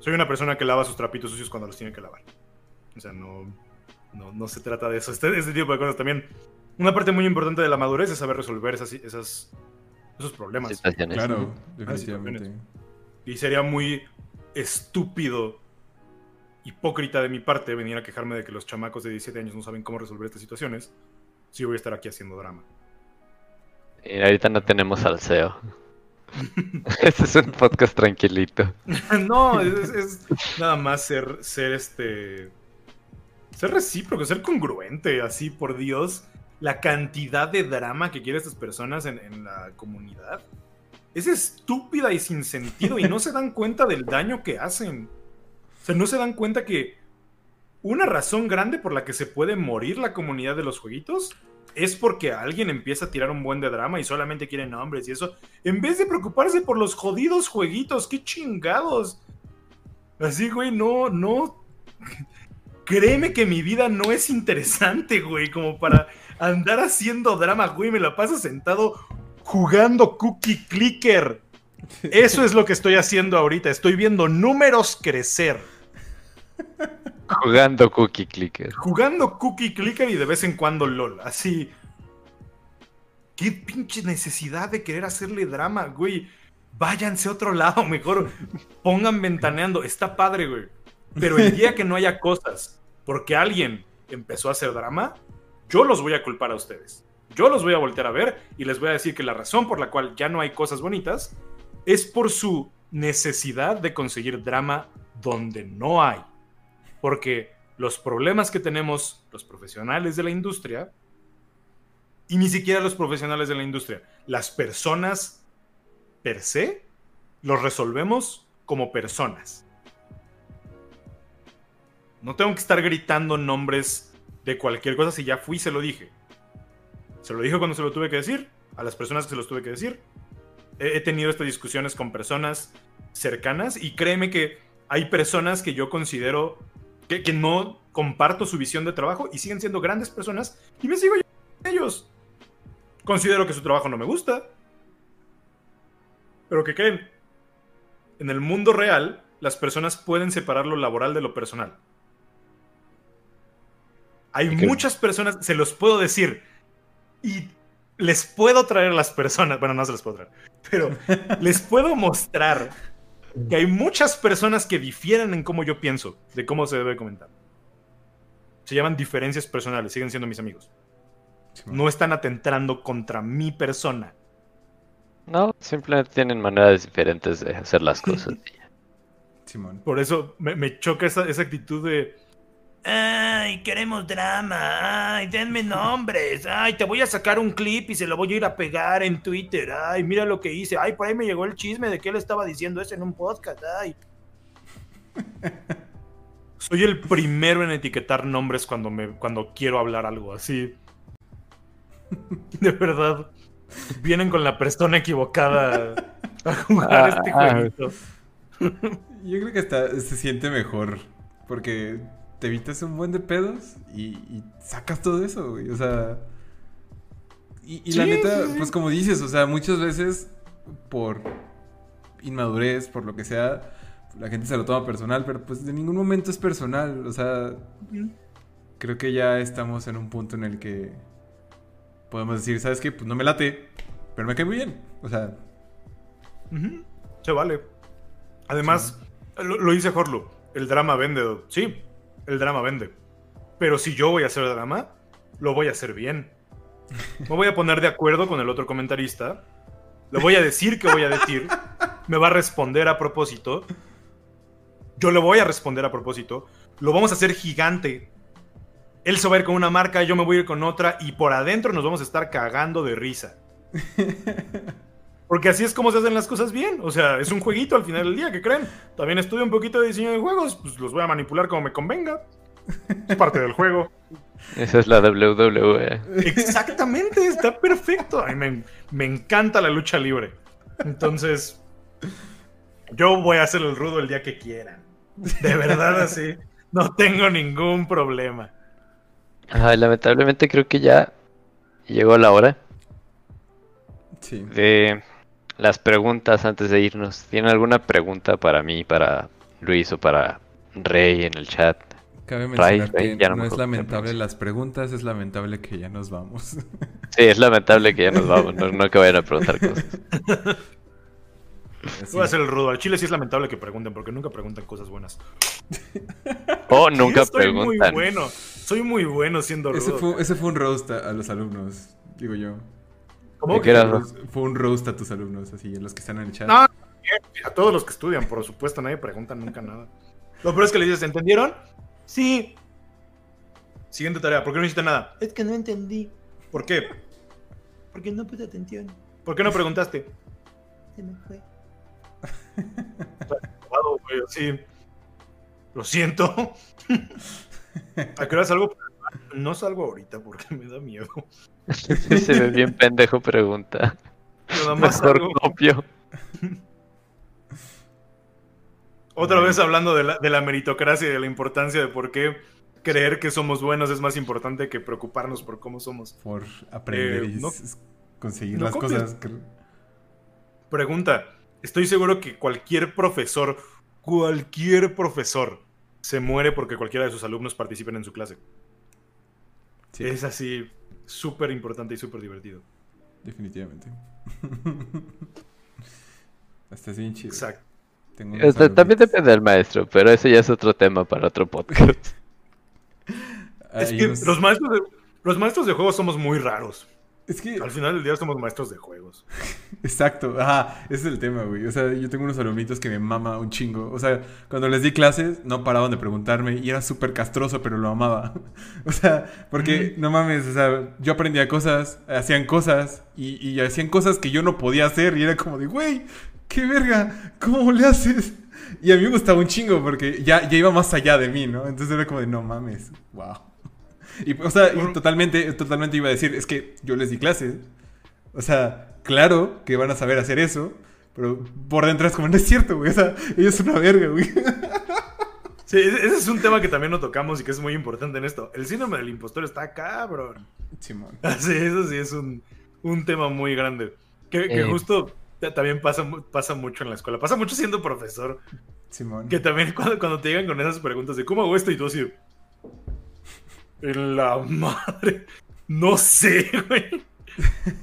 Soy una persona que lava sus trapitos sucios cuando los tiene que lavar. O sea, no, no, no se trata de eso. <laughs> Este, este tipo de cosas también. Una parte muy importante de la madurez es saber resolver esas, esas, esos problemas. Situaciones. Claro, definitivamente. Y sería muy estúpido, hipócrita de mi parte venir a quejarme de que los chamacos de 17 años no saben cómo resolver estas situaciones si yo voy a estar aquí haciendo drama. Y ahorita no tenemos al CEO. <laughs> este es un podcast tranquilito. <laughs> no, es, es nada más ser, ser este. Ser recíproco, ser congruente, así, por Dios. La cantidad de drama que quieren estas personas en, en la comunidad es estúpida y sin sentido y no se dan cuenta del daño que hacen. O sea, no se dan cuenta que una razón grande por la que se puede morir la comunidad de los jueguitos es porque alguien empieza a tirar un buen de drama y solamente quiere nombres y eso. En vez de preocuparse por los jodidos jueguitos, qué chingados. Así, güey, no, no. Créeme que mi vida no es interesante, güey, como para andar haciendo drama, güey. Me la paso sentado jugando Cookie Clicker. Eso es lo que estoy haciendo ahorita. Estoy viendo números crecer. Jugando Cookie Clicker. Jugando Cookie Clicker y de vez en cuando LOL. Así. Qué pinche necesidad de querer hacerle drama, güey. Váyanse a otro lado, mejor pongan ventaneando. Está padre, güey. Pero el día que no haya cosas, porque alguien empezó a hacer drama, yo los voy a culpar a ustedes. Yo los voy a voltear a ver y les voy a decir que la razón por la cual ya no hay cosas bonitas es por su necesidad de conseguir drama donde no hay. Porque los problemas que tenemos los profesionales de la industria, y ni siquiera los profesionales de la industria, las personas per se, los resolvemos como personas. No tengo que estar gritando nombres de cualquier cosa si ya fui se lo dije. Se lo dije cuando se lo tuve que decir, a las personas que se los tuve que decir. He, tenido estas discusiones con personas cercanas y créeme que hay personas que yo considero que, que no comparto su visión de trabajo y siguen siendo grandes personas y me sigo con ellos. Considero que su trabajo no me gusta. Pero ¿qué creen? En el mundo real, las personas pueden separar lo laboral de lo personal. Hay muchas personas, se los puedo decir, y les puedo traer a las personas, bueno, no se les puedo traer, pero <laughs> les puedo mostrar que hay muchas personas que difieren en cómo yo pienso, de cómo se debe comentar. Se llaman diferencias personales, siguen siendo mis amigos. No están atentando contra mi persona. No, simplemente tienen maneras diferentes de hacer las <laughs> cosas. Simón. Por eso me, me choca esa, esa actitud de. Ay, queremos drama. Ay, denme nombres. Ay, te voy a sacar un clip y se lo voy a ir a pegar en Twitter. Ay, mira lo que hice. Ay, por ahí me llegó el chisme de que él estaba diciendo eso en un podcast. Ay. <laughs> Soy el primero en etiquetar nombres cuando, me, cuando quiero hablar algo así. De verdad. Vienen con la persona equivocada a jugar este Ah, jueguito. Yo creo que hasta se siente mejor. Porque te evitas un buen de pedos y, y sacas todo eso, güey. O sea. Y, y la neta, sí, pues como dices, o sea, muchas veces por inmadurez, por lo que sea, la gente se lo toma personal, pero pues de ningún momento es personal. O sea, creo que ya estamos en un punto en el que podemos decir, ¿sabes qué? Pues no me late, pero me cae muy bien. O sea, Se vale. Además, lo, lo dice Horlu, el drama vende. Sí, el drama vende. Pero si yo voy a hacer drama, lo voy a hacer bien. Me voy a poner de acuerdo con el otro comentarista. Le voy a decir que voy a decir. Me va a responder a propósito. Yo le voy a responder a propósito. Lo vamos a hacer gigante. Él se va a ir con una marca, yo me voy a ir con otra. Y por adentro nos vamos a estar cagando de risa. <laughs> Porque así es como se hacen las cosas bien. O sea, es un jueguito al final del día, ¿qué creen? También estudio un poquito de diseño de juegos, pues los voy a manipular como me convenga. Es parte del juego. Esa es la. WWE. Exactamente, está perfecto. A mí me, me encanta la lucha libre. Entonces, yo voy a hacer el rudo el día que quieran. De verdad, así. No tengo ningún problema. Ay, lamentablemente creo que ya llegó la hora sí. de las preguntas antes de irnos. ¿Tienen alguna pregunta para mí, para Luis o para Rey en el chat? Cabe Ray, mencionar Ray, que ya no no, me es lamentable las preguntas, es lamentable que ya nos vamos. <laughs> Sí, es lamentable que ya nos vamos, no, no que vayan a preguntar cosas. <laughs> Así. Voy a hacer el rudo. Al chile sí es lamentable que pregunten, porque nunca preguntan cosas buenas. <laughs> O Sí, nunca estoy muy preguntan. bueno. Soy muy bueno siendo rudo. Ese fue, ese fue un roast a, a los alumnos, digo yo. ¿Cómo ¿De que? era? Fue un roast a tus alumnos, así, a los que están en el chat. No, a todos los que estudian, por supuesto, nadie pregunta nunca nada. Lo peor es que le dices, ¿entendieron? Sí. Siguiente tarea, ¿por qué no hiciste nada? Es que no entendí. ¿Por qué? Porque no puse atención. ¿Por qué no preguntaste? Se me fue. Sí. <laughs> Lo siento. <laughs> ¿A qué hora salgo? No salgo ahorita porque <laughs> me da miedo. <laughs> Se ve bien pendejo pregunta. Nada más Mejor salgo. copio. <laughs> Otra vez hablando de la, de la meritocracia y de la importancia de por qué creer que somos buenos es más importante que preocuparnos por cómo somos. Por aprender Eh, y no- conseguir no las copies. cosas. que- Pregunta, estoy seguro que cualquier profesor, cualquier profesor, se muere porque cualquiera de sus alumnos participen en su clase. Sí, Es así, súper importante y súper divertido. definitivamente. <laughs> Hasta es bien chido. Exacto. Tengo Este, también depende del maestro, pero ese ya es otro tema para otro podcast. Es que unos- los maestros de, los maestros de juegos somos muy raros. Es que, Al final del día somos maestros de juegos. <laughs> exacto, ajá, ese es el tema, güey. O sea, yo tengo unos alumnitos que me mama un chingo. O sea, cuando les di clases, no paraban de preguntarme y era súper castroso, pero lo amaba. <laughs> O sea, porque, no mames, o sea, yo aprendía cosas, hacían cosas y, y hacían cosas que yo no podía hacer y era como de, güey, qué verga, ¿cómo le haces? Y a mí me gustaba un chingo porque ya, ya iba más allá de mí, ¿no? Entonces era como de, no mames, wow. Y, o sea, y totalmente, totalmente iba a decir, es que yo les di clases. O sea, claro que van a saber hacer eso, pero por dentro es como, no es cierto, güey. O sea, ellos son una verga, güey. <laughs> Sí, ese ese es un tema que también lo tocamos y que es muy importante en esto. El síndrome del impostor está cabrón. Simón. <laughs> Sí, eso sí es un, un tema muy grande. Que, que Eh. justo ta- también pasa, pasa mucho en la escuela. Pasa mucho siendo profesor. Simón. Que también cuando, cuando te llegan con esas preguntas de cómo hago esto y tú así. En la madre. No sé, güey.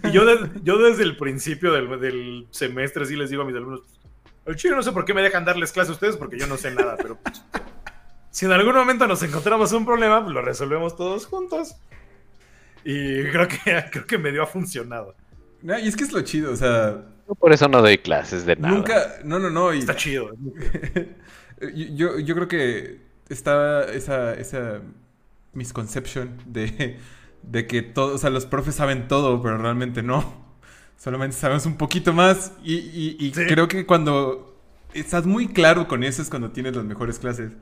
Y yo, de- yo desde el principio del, del semestre sí les digo a mis alumnos. El chile no sé por qué me dejan darles clase a ustedes porque yo no sé nada, pero pues, <laughs> si en algún momento nos encontramos un problema, pues lo resolvemos todos juntos. Y creo que, creo que medio ha funcionado. No, y es que es lo chido, o sea, Yo por eso no doy clases de nada. nunca, no, no, no. Y, Está chido. <laughs> yo, yo, yo creo que está esa, esa misconception de, de que todo, o sea, los profes saben todo, pero realmente no. Solamente sabemos un poquito más y, y- y Sí. creo que cuando estás muy claro con eso es cuando tienes las mejores clases.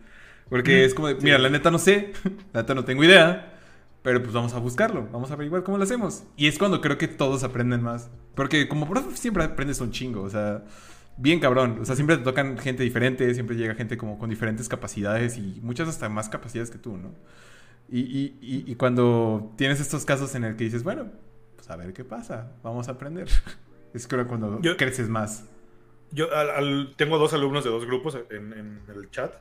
Porque Mm, es como, de, sí. mira, la neta no sé, la neta no tengo idea, pero pues vamos a buscarlo, vamos a averiguar cómo lo hacemos. Y es cuando creo que todos aprenden más. Porque como profe siempre aprendes un chingo, o sea, bien cabrón. O sea, siempre te tocan gente diferente, siempre llega gente como con diferentes capacidades y muchas hasta más capacidades que tú, ¿no? Y, y- y- y cuando tienes estos casos en el que dices, bueno, pues a ver qué pasa, vamos a aprender. <laughs> Es creo cuando Yo- creces más. Yo al- al- tengo dos alumnos de dos grupos en, en el chat.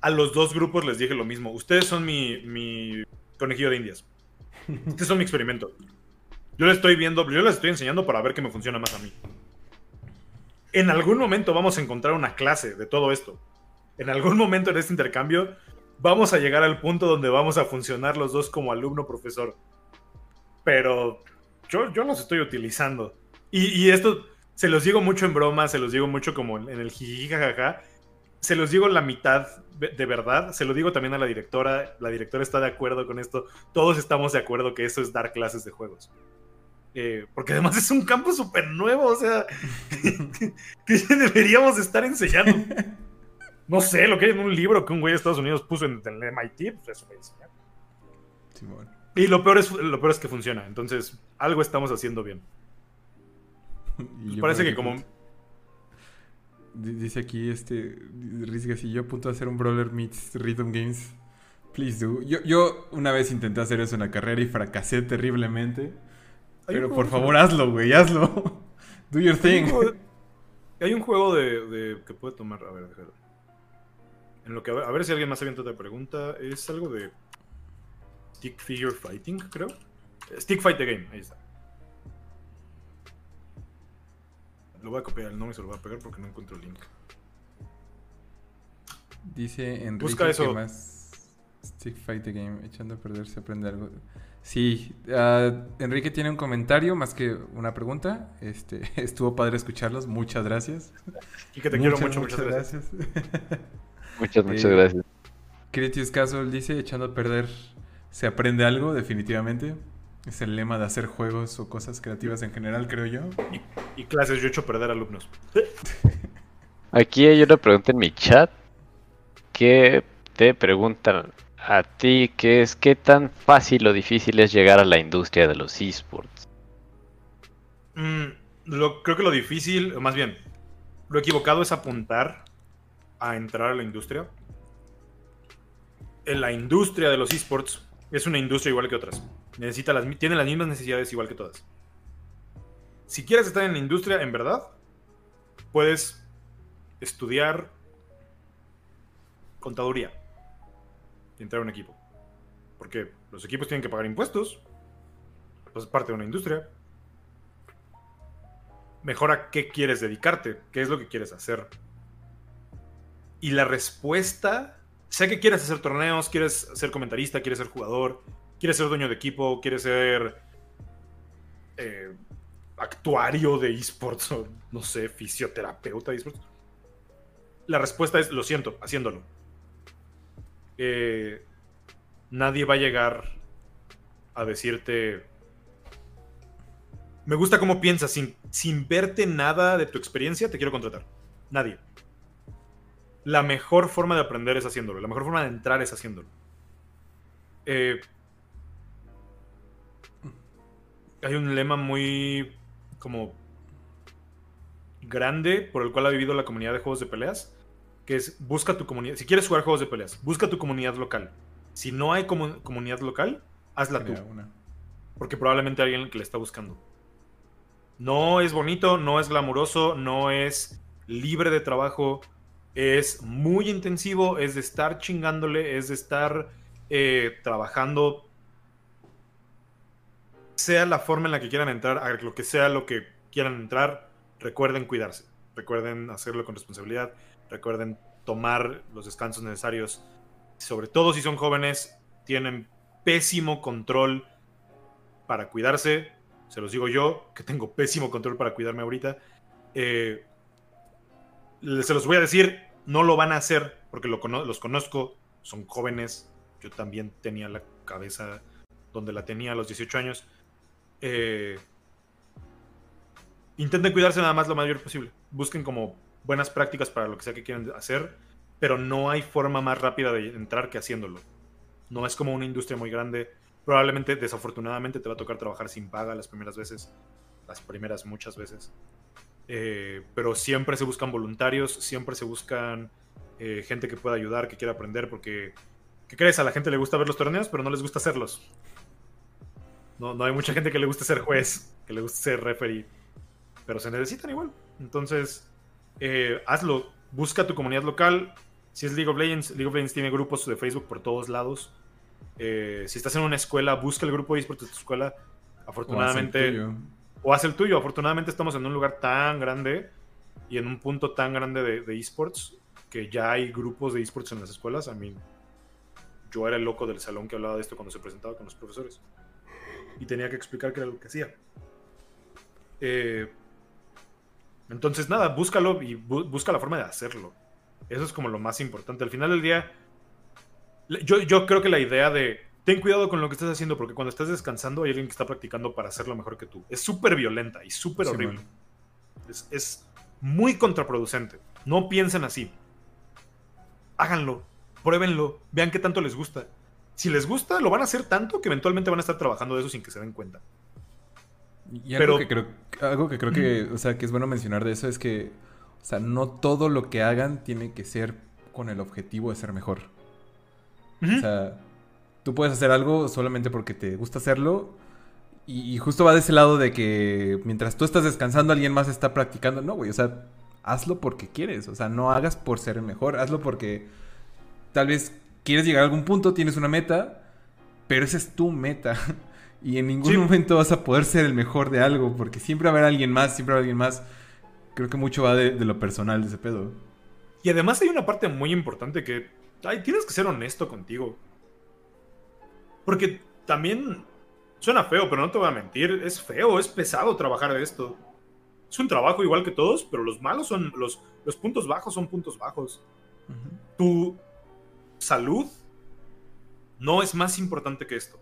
A los dos grupos les dije lo mismo. Ustedes son mi, mi conejillo de indias. Ustedes son mi experimento. Yo les estoy viendo, yo les estoy enseñando para ver qué me funciona más a mí. En algún momento vamos a encontrar una clase de todo esto. En algún momento en este intercambio vamos a llegar al punto donde vamos a funcionar los dos como alumno-profesor. Pero yo, yo los estoy utilizando. Y, esto se los digo mucho en broma, se los digo mucho como en el jiji jajaja. Se los digo la mitad de de verdad. Se lo digo también a la directora. La directora está de acuerdo con esto. Todos estamos de acuerdo que eso es dar clases de juegos. Eh, porque además es un campo súper nuevo. O sea, <laughs> que deberíamos estar enseñando. <laughs> No sé, lo que hay en un libro que un güey de Estados Unidos puso en el MIT, pues eso voy a enseñar. Simón. Y lo peor, es, lo peor es que funciona. Entonces, algo estamos haciendo bien. <laughs> Yo Parece que como... Dice aquí este Risga, si yo apunto a hacer un Brawler meets Rhythm Games, please do. Yo, yo una vez intenté hacer eso en la carrera y fracasé terriblemente. Hay Pero por de- favor, hazlo, güey, hazlo. <laughs> Do your Hay thing. un juego, <laughs> hay un juego de, de- que puede tomar. A ver, déjalo. En lo que a ver, si alguien más avienta otra pregunta. Es algo de Stick Figure Fighting, creo. Stick Fight the Game, ahí está. Lo voy a copiar el nombre y se lo voy a pegar porque no encuentro el link. Dice Enrique Busca eso. que más Stick Fight the Game, echando a perder se aprende algo. Sí, ah, Enrique tiene un comentario más que una pregunta. Este, <laughs> estuvo padre escucharlos, muchas gracias. Y que te quiero mucho, muchas gracias. <laughs> Muchas, muchas Eh, gracias. Critius Casual dice, echando a perder se aprende algo, definitivamente. Es el lema de hacer juegos o cosas creativas en general, creo yo. Y clases, yo he hecho perder alumnos. <laughs> Aquí hay una pregunta en mi chat que te preguntan a ti que es qué tan fácil o difícil es llegar a la industria de los esports. Mm, lo- creo que lo difícil, o más bien, lo equivocado es apuntar a entrar a la industria. En la industria de los esports es una industria igual que otras. Necesita las, tiene las mismas necesidades igual que todas. Si quieres estar en la industria, en verdad, puedes estudiar contaduría y entrar a un equipo. Porque los equipos tienen que pagar impuestos, pues es parte de una industria mejor a qué quieres dedicarte, qué es lo que quieres hacer. Y la respuesta, sé que quieres hacer torneos, quieres ser comentarista, quieres ser jugador, quieres ser dueño de equipo, quieres ser eh, actuario de esports o no sé, fisioterapeuta de esports. La respuesta es, lo siento, haciéndolo. Eh, nadie va a llegar a decirte, me gusta cómo piensas. Sin, sin verte nada de tu experiencia, te quiero contratar. Nadie. La mejor forma de aprender es haciéndolo. La mejor forma de entrar es haciéndolo. Eh, hay un lema muy como grande por el cual ha vivido la comunidad de juegos de peleas, que es busca tu comunidad. Si quieres jugar juegos de peleas, busca tu comunidad local. Si no hay comu- comunidad local, hazla tú. Una. Porque probablemente hay alguien que le está buscando. No es bonito, no es glamuroso, no es libre de trabajo. Es muy intensivo, es de estar chingándole, es de estar eh, trabajando. Sea la forma en la que quieran entrar, a lo que sea lo que quieran entrar, recuerden cuidarse. Recuerden hacerlo con responsabilidad. Recuerden tomar los descansos necesarios. Sobre todo si son jóvenes, tienen pésimo control para cuidarse. Se los digo yo, que tengo pésimo control para cuidarme ahorita. Eh, se los voy a decir, no lo van a hacer porque los conozco, son jóvenes. Yo también tenía la cabeza donde la tenía a los 18 años. Eh, intenten cuidarse nada más lo mayor posible. Busquen como buenas prácticas para lo que sea que quieran hacer, pero no hay forma más rápida de entrar que haciéndolo. No es como una industria muy grande. Probablemente, desafortunadamente, te va a tocar trabajar sin paga las primeras veces. Las primeras muchas veces. Eh, pero siempre se buscan voluntarios, siempre se buscan eh, gente que pueda ayudar, que quiera aprender, porque, ¿qué crees? A la gente le gusta ver los torneos, pero no les gusta hacerlos. No, no hay mucha gente que le guste ser juez, que le guste ser referee, pero se necesitan igual. Entonces, eh, hazlo, busca tu comunidad local. Si es League of Legends, League of Legends tiene grupos de Facebook por todos lados. Si estás en una escuela, busca el grupo de esports de tu escuela. Afortunadamente. O haz el tuyo. Afortunadamente estamos en un lugar tan grande y en un punto tan grande de, esports que ya hay grupos de esports en las escuelas. A mí, yo era el loco del salón que hablaba de esto cuando se presentaba con los profesores. Y tenía que explicar qué era lo que hacía. Eh, entonces, nada, búscalo y bu- busca la forma de hacerlo. Eso es como lo más importante. Al final del día, yo, yo creo que la idea de ten cuidado con lo que estás haciendo porque cuando estás descansando hay alguien que está practicando para hacerlo mejor que tú. Es súper violenta y súper Sí, horrible. Es, es muy contraproducente. No piensen así. Háganlo, pruébenlo, vean qué tanto les gusta. Si les gusta, lo van a hacer tanto que eventualmente van a estar trabajando de eso sin que se den cuenta. Y algo, Pero- que creo, algo que creo que, o sea, que es bueno mencionar de eso es que, o sea, no todo lo que hagan tiene que ser con el objetivo de ser mejor. O sea, tú puedes hacer algo solamente porque te gusta hacerlo y, y justo va de ese lado de que mientras tú estás descansando alguien más está practicando. No, güey, o sea, hazlo porque quieres, o sea, no hagas por ser el mejor, hazlo porque tal vez quieres llegar a algún punto, tienes una meta, pero esa es tu meta. <laughs> Y en ningún Sí. momento vas a poder ser el mejor de algo, porque siempre va a haber alguien más, siempre va a haber alguien más. Creo que mucho va de, de lo personal de ese pedo. Y además hay una parte muy importante que ay, tienes que ser honesto contigo. Porque también suena feo, pero no te voy a mentir. Es feo, es pesado trabajar de esto. Es un trabajo igual que todos, pero los malos son. Los, los puntos bajos son puntos bajos. Tu salud no es más importante que esto.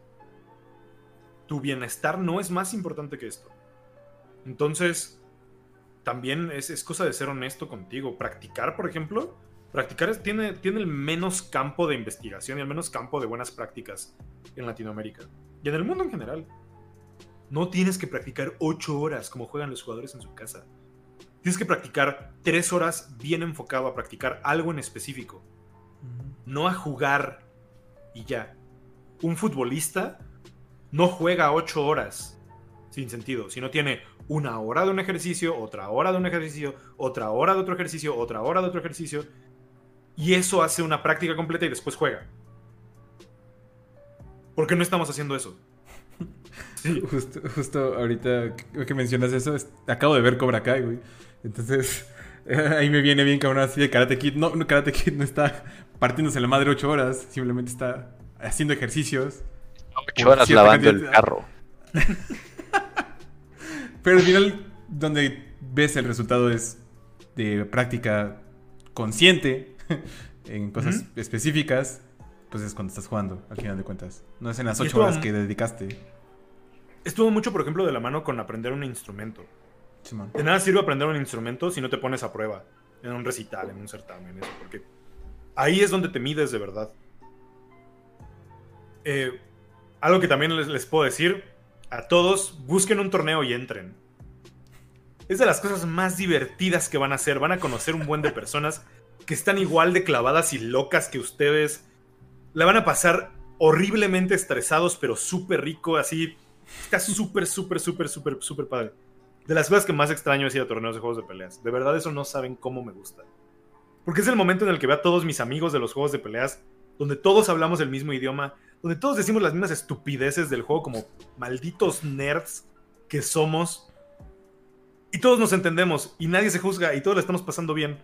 Tu bienestar no es más importante que esto. Entonces, también es, es cosa de ser honesto contigo. Practicar, por ejemplo, practicar es- tiene, tiene el menos campo de investigación y el menos campo de buenas prácticas en Latinoamérica y en el mundo en general. No tienes que practicar 8 horas como juegan los jugadores en su casa. Tienes que practicar 3 horas bien enfocado a practicar algo en específico, no a jugar y ya. Un futbolista no juega 8 horas sin sentido, sino tiene una hora de un ejercicio, otra hora de un ejercicio, otra hora de otro ejercicio, otra hora de otro ejercicio. Y eso hace una práctica completa y después juega. ¿Por qué no estamos haciendo eso? <laughs> Sí. Justo, justo ahorita que mencionas eso, es- acabo de ver Cobra Kai, güey. Entonces, <laughs> ahí me viene bien cabrón así de Karate Kid. No, no, Karate Kid no está partiéndose la madre ocho horas, simplemente está haciendo ejercicios. Ocho horas cierta lavando el carro. <laughs> Pero al final, donde ves el resultado es de práctica consciente <laughs> en cosas específicas, pues es cuando estás jugando, al final de cuentas. No es en las ocho horas que dedicaste. Estuvo mucho, por ejemplo, de la mano con aprender un instrumento. De nada sirve aprender un instrumento si no te pones a prueba en un recital, en un certamen, eso, porque ahí es donde te mides de verdad. Eh, algo que también les, les puedo decir, a todos, busquen un torneo y entren. Es de las cosas más divertidas que van a hacer. Van a conocer un buen de personas que están igual de clavadas y locas que ustedes. La van a pasar horriblemente estresados, pero súper rico, así. Está súper, súper, súper, súper, súper padre. De las cosas que más extraño es ir a torneos de juegos de peleas. De verdad, eso no saben cómo me gusta. Porque es el momento en el que veo a todos mis amigos de los juegos de peleas, donde todos hablamos el mismo idioma, donde todos decimos las mismas estupideces del juego como malditos nerds que somos. Y todos nos entendemos y nadie se juzga y todos la estamos pasando bien.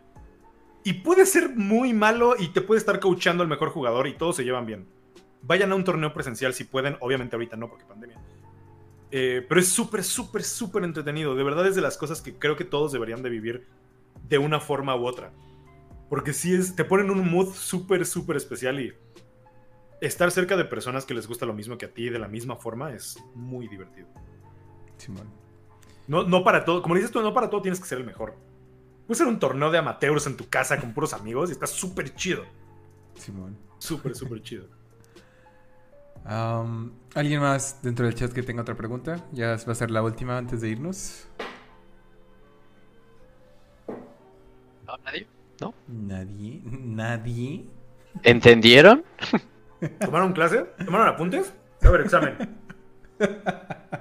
Y puede ser muy malo y te puede estar coachando el mejor jugador y todos se llevan bien. Vayan a un torneo presencial si pueden, obviamente ahorita no porque pandemia. Eh, pero es súper, súper, súper entretenido. De verdad es de las cosas que creo que todos deberían de vivir de una forma u otra. Porque si es, te ponen un mood súper, súper especial y estar cerca de personas que les gusta lo mismo que a ti de la misma forma es muy divertido. Simón. No, no para todo, como dices tú, no para todo tienes que ser el mejor. Puedes ser un torneo de amateurs en tu casa con puros amigos y está súper chido. Simón. Súper, súper chido. Am, ¿Alguien más dentro del chat que tenga otra pregunta? Ya va a ser la última antes de irnos. ¿No, nadie? Nadie. Nadie. ¿Entendieron? <laughs> ¿Tomaron clase? ¿Tomaron apuntes? A ver, examen. <laughs>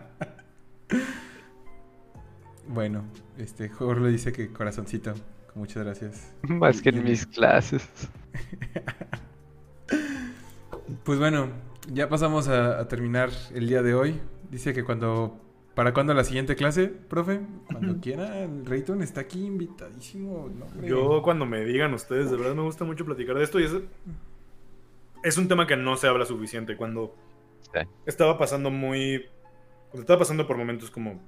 Bueno, este Jorge le dice que corazoncito. Muchas gracias. Más que en mis clases. <laughs> Pues bueno, ya pasamos a, a terminar el día de hoy. Dice que cuando. ¿Para cuándo la siguiente clase, profe? Cuando quiera, el Rayton está aquí invitadísimo. No. Yo cuando me digan ustedes, de verdad me gusta mucho platicar de esto y es, es un tema que no se habla suficiente. Cuando Sí. estaba pasando muy... Cuando estaba pasando por momentos como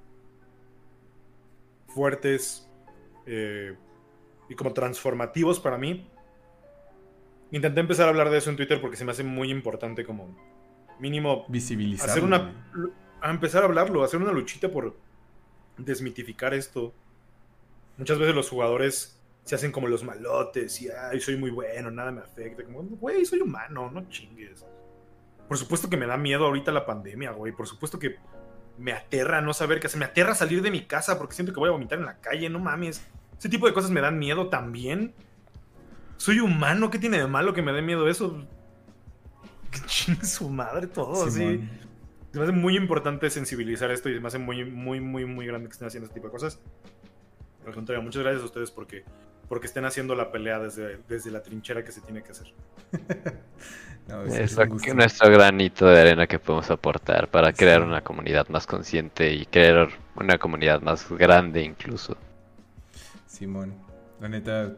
fuertes eh, y como transformativos para mí, intenté empezar a hablar de eso en Twitter porque se me hace muy importante como mínimo Visibilizar. hacer una a empezar a hablarlo, hacer una luchita por desmitificar esto. Muchas veces los jugadores se hacen como los malotes y ay, soy muy bueno, nada me afecta, como güey, soy humano, no chingues. Por supuesto que me da miedo ahorita la pandemia, güey, por supuesto que me aterra no saber qué hacer, me aterra salir de mi casa porque siento que voy a vomitar en la calle, no mames. Ese tipo de cosas me dan miedo también. Soy humano, ¿qué tiene de malo que me dé miedo eso? Que <laughs> chingue su madre todo, así. Se me hace muy importante sensibilizar esto y se me hace muy, muy, muy, muy grande que estén haciendo este tipo de cosas. Al contrario, muchas gracias a ustedes porque, porque estén haciendo la pelea desde, desde la trinchera que se tiene que hacer. <laughs> No, es- Es nuestro granito de arena que podemos aportar para crear una comunidad más consciente y crear una comunidad más grande incluso. Simón, la neta,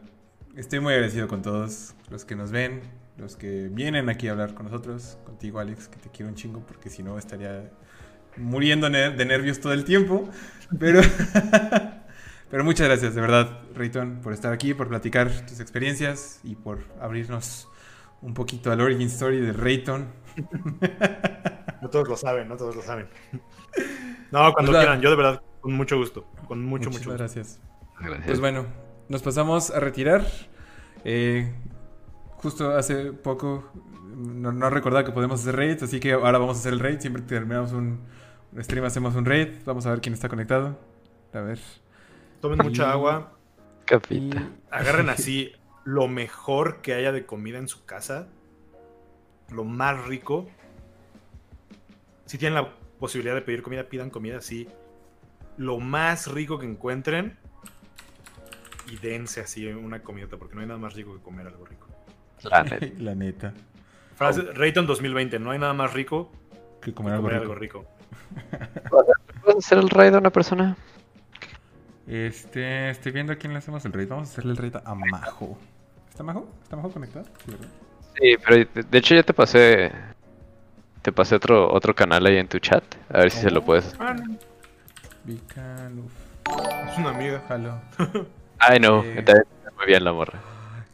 estoy muy agradecido con todos los que nos ven, los que vienen aquí a hablar con nosotros, contigo Alex, que te quiero un chingo, porque si no estaría muriendo de nervios todo el tiempo. Pero, <laughs> pero muchas gracias, de verdad, Rayton, por estar aquí, por platicar tus experiencias y por abrirnos un poquito al origin story de Rayton. <laughs> No todos lo saben, no todos lo saben. <laughs> No, cuando Pues, quieran, yo de verdad, con mucho gusto. Con mucho, Muchas mucho gusto. gracias. Gracias. Pues bueno, nos pasamos a retirar. Eh, justo hace poco no, no recordaba que podemos hacer raids, así que ahora vamos a hacer el raid. Siempre terminamos un, un stream hacemos un raid. Vamos a ver quién está conectado. A ver. Tomen mucha agua. Y Capita. Agarren <laughs> así lo mejor que haya de comida en su casa. Lo más rico. Si tienen la posibilidad de pedir comida, pidan comida así. Lo más rico que encuentren. Y dense así una comidota, porque no hay nada más rico que comer algo rico. La <laughs> neta. la neta. Frase, Rayton 2020, no hay nada más rico Que que comer algo rico. algo rico. ¿Puedes hacer el raid a una persona? Este, estoy viendo a quién le hacemos el raid. Vamos a hacerle el raid a Majo. ¿Está Majo? ¿Está Majo conectado? Sí, ¿verdad? Sí, pero de, de hecho ya te pasé. Te pasé otro, otro canal ahí en tu chat. A ver si se lo puedes. Ah, no, Vican, uf, es una amiga. jalo. <laughs> Ay, no. Eh. Está muy bien la morra.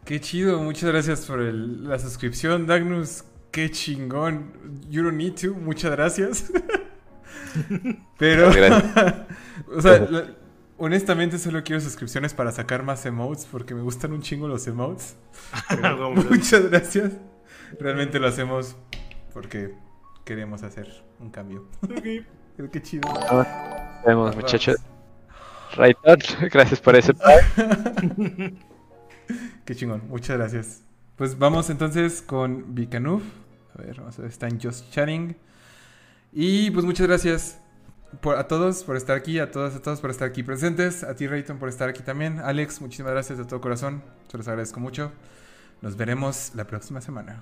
Qué chido, muchas gracias por el- la suscripción, Dagnus. Qué chingón. You don't need to, muchas gracias. <laughs> Pero, Gracias. <laughs> o sea, la- honestamente solo quiero suscripciones para sacar más emotes porque me gustan un chingo los emotes. <laughs> Pero Vamos a- muchas gracias. Realmente lo hacemos porque queremos hacer un cambio. Ok. <laughs> Qué chido. Nos vemos, muchachos. Rayton, <laughs> gracias por ese. Qué chingón, muchas gracias. Pues vamos entonces con Vicanuf. A ver, vamos a ver, está en Just Chatting. Y pues muchas gracias por, a todos por estar aquí, a todas, a todos por estar aquí presentes, a ti Rayton por estar aquí también. Alex, muchísimas gracias de todo corazón, se los agradezco mucho. Nos veremos la próxima semana.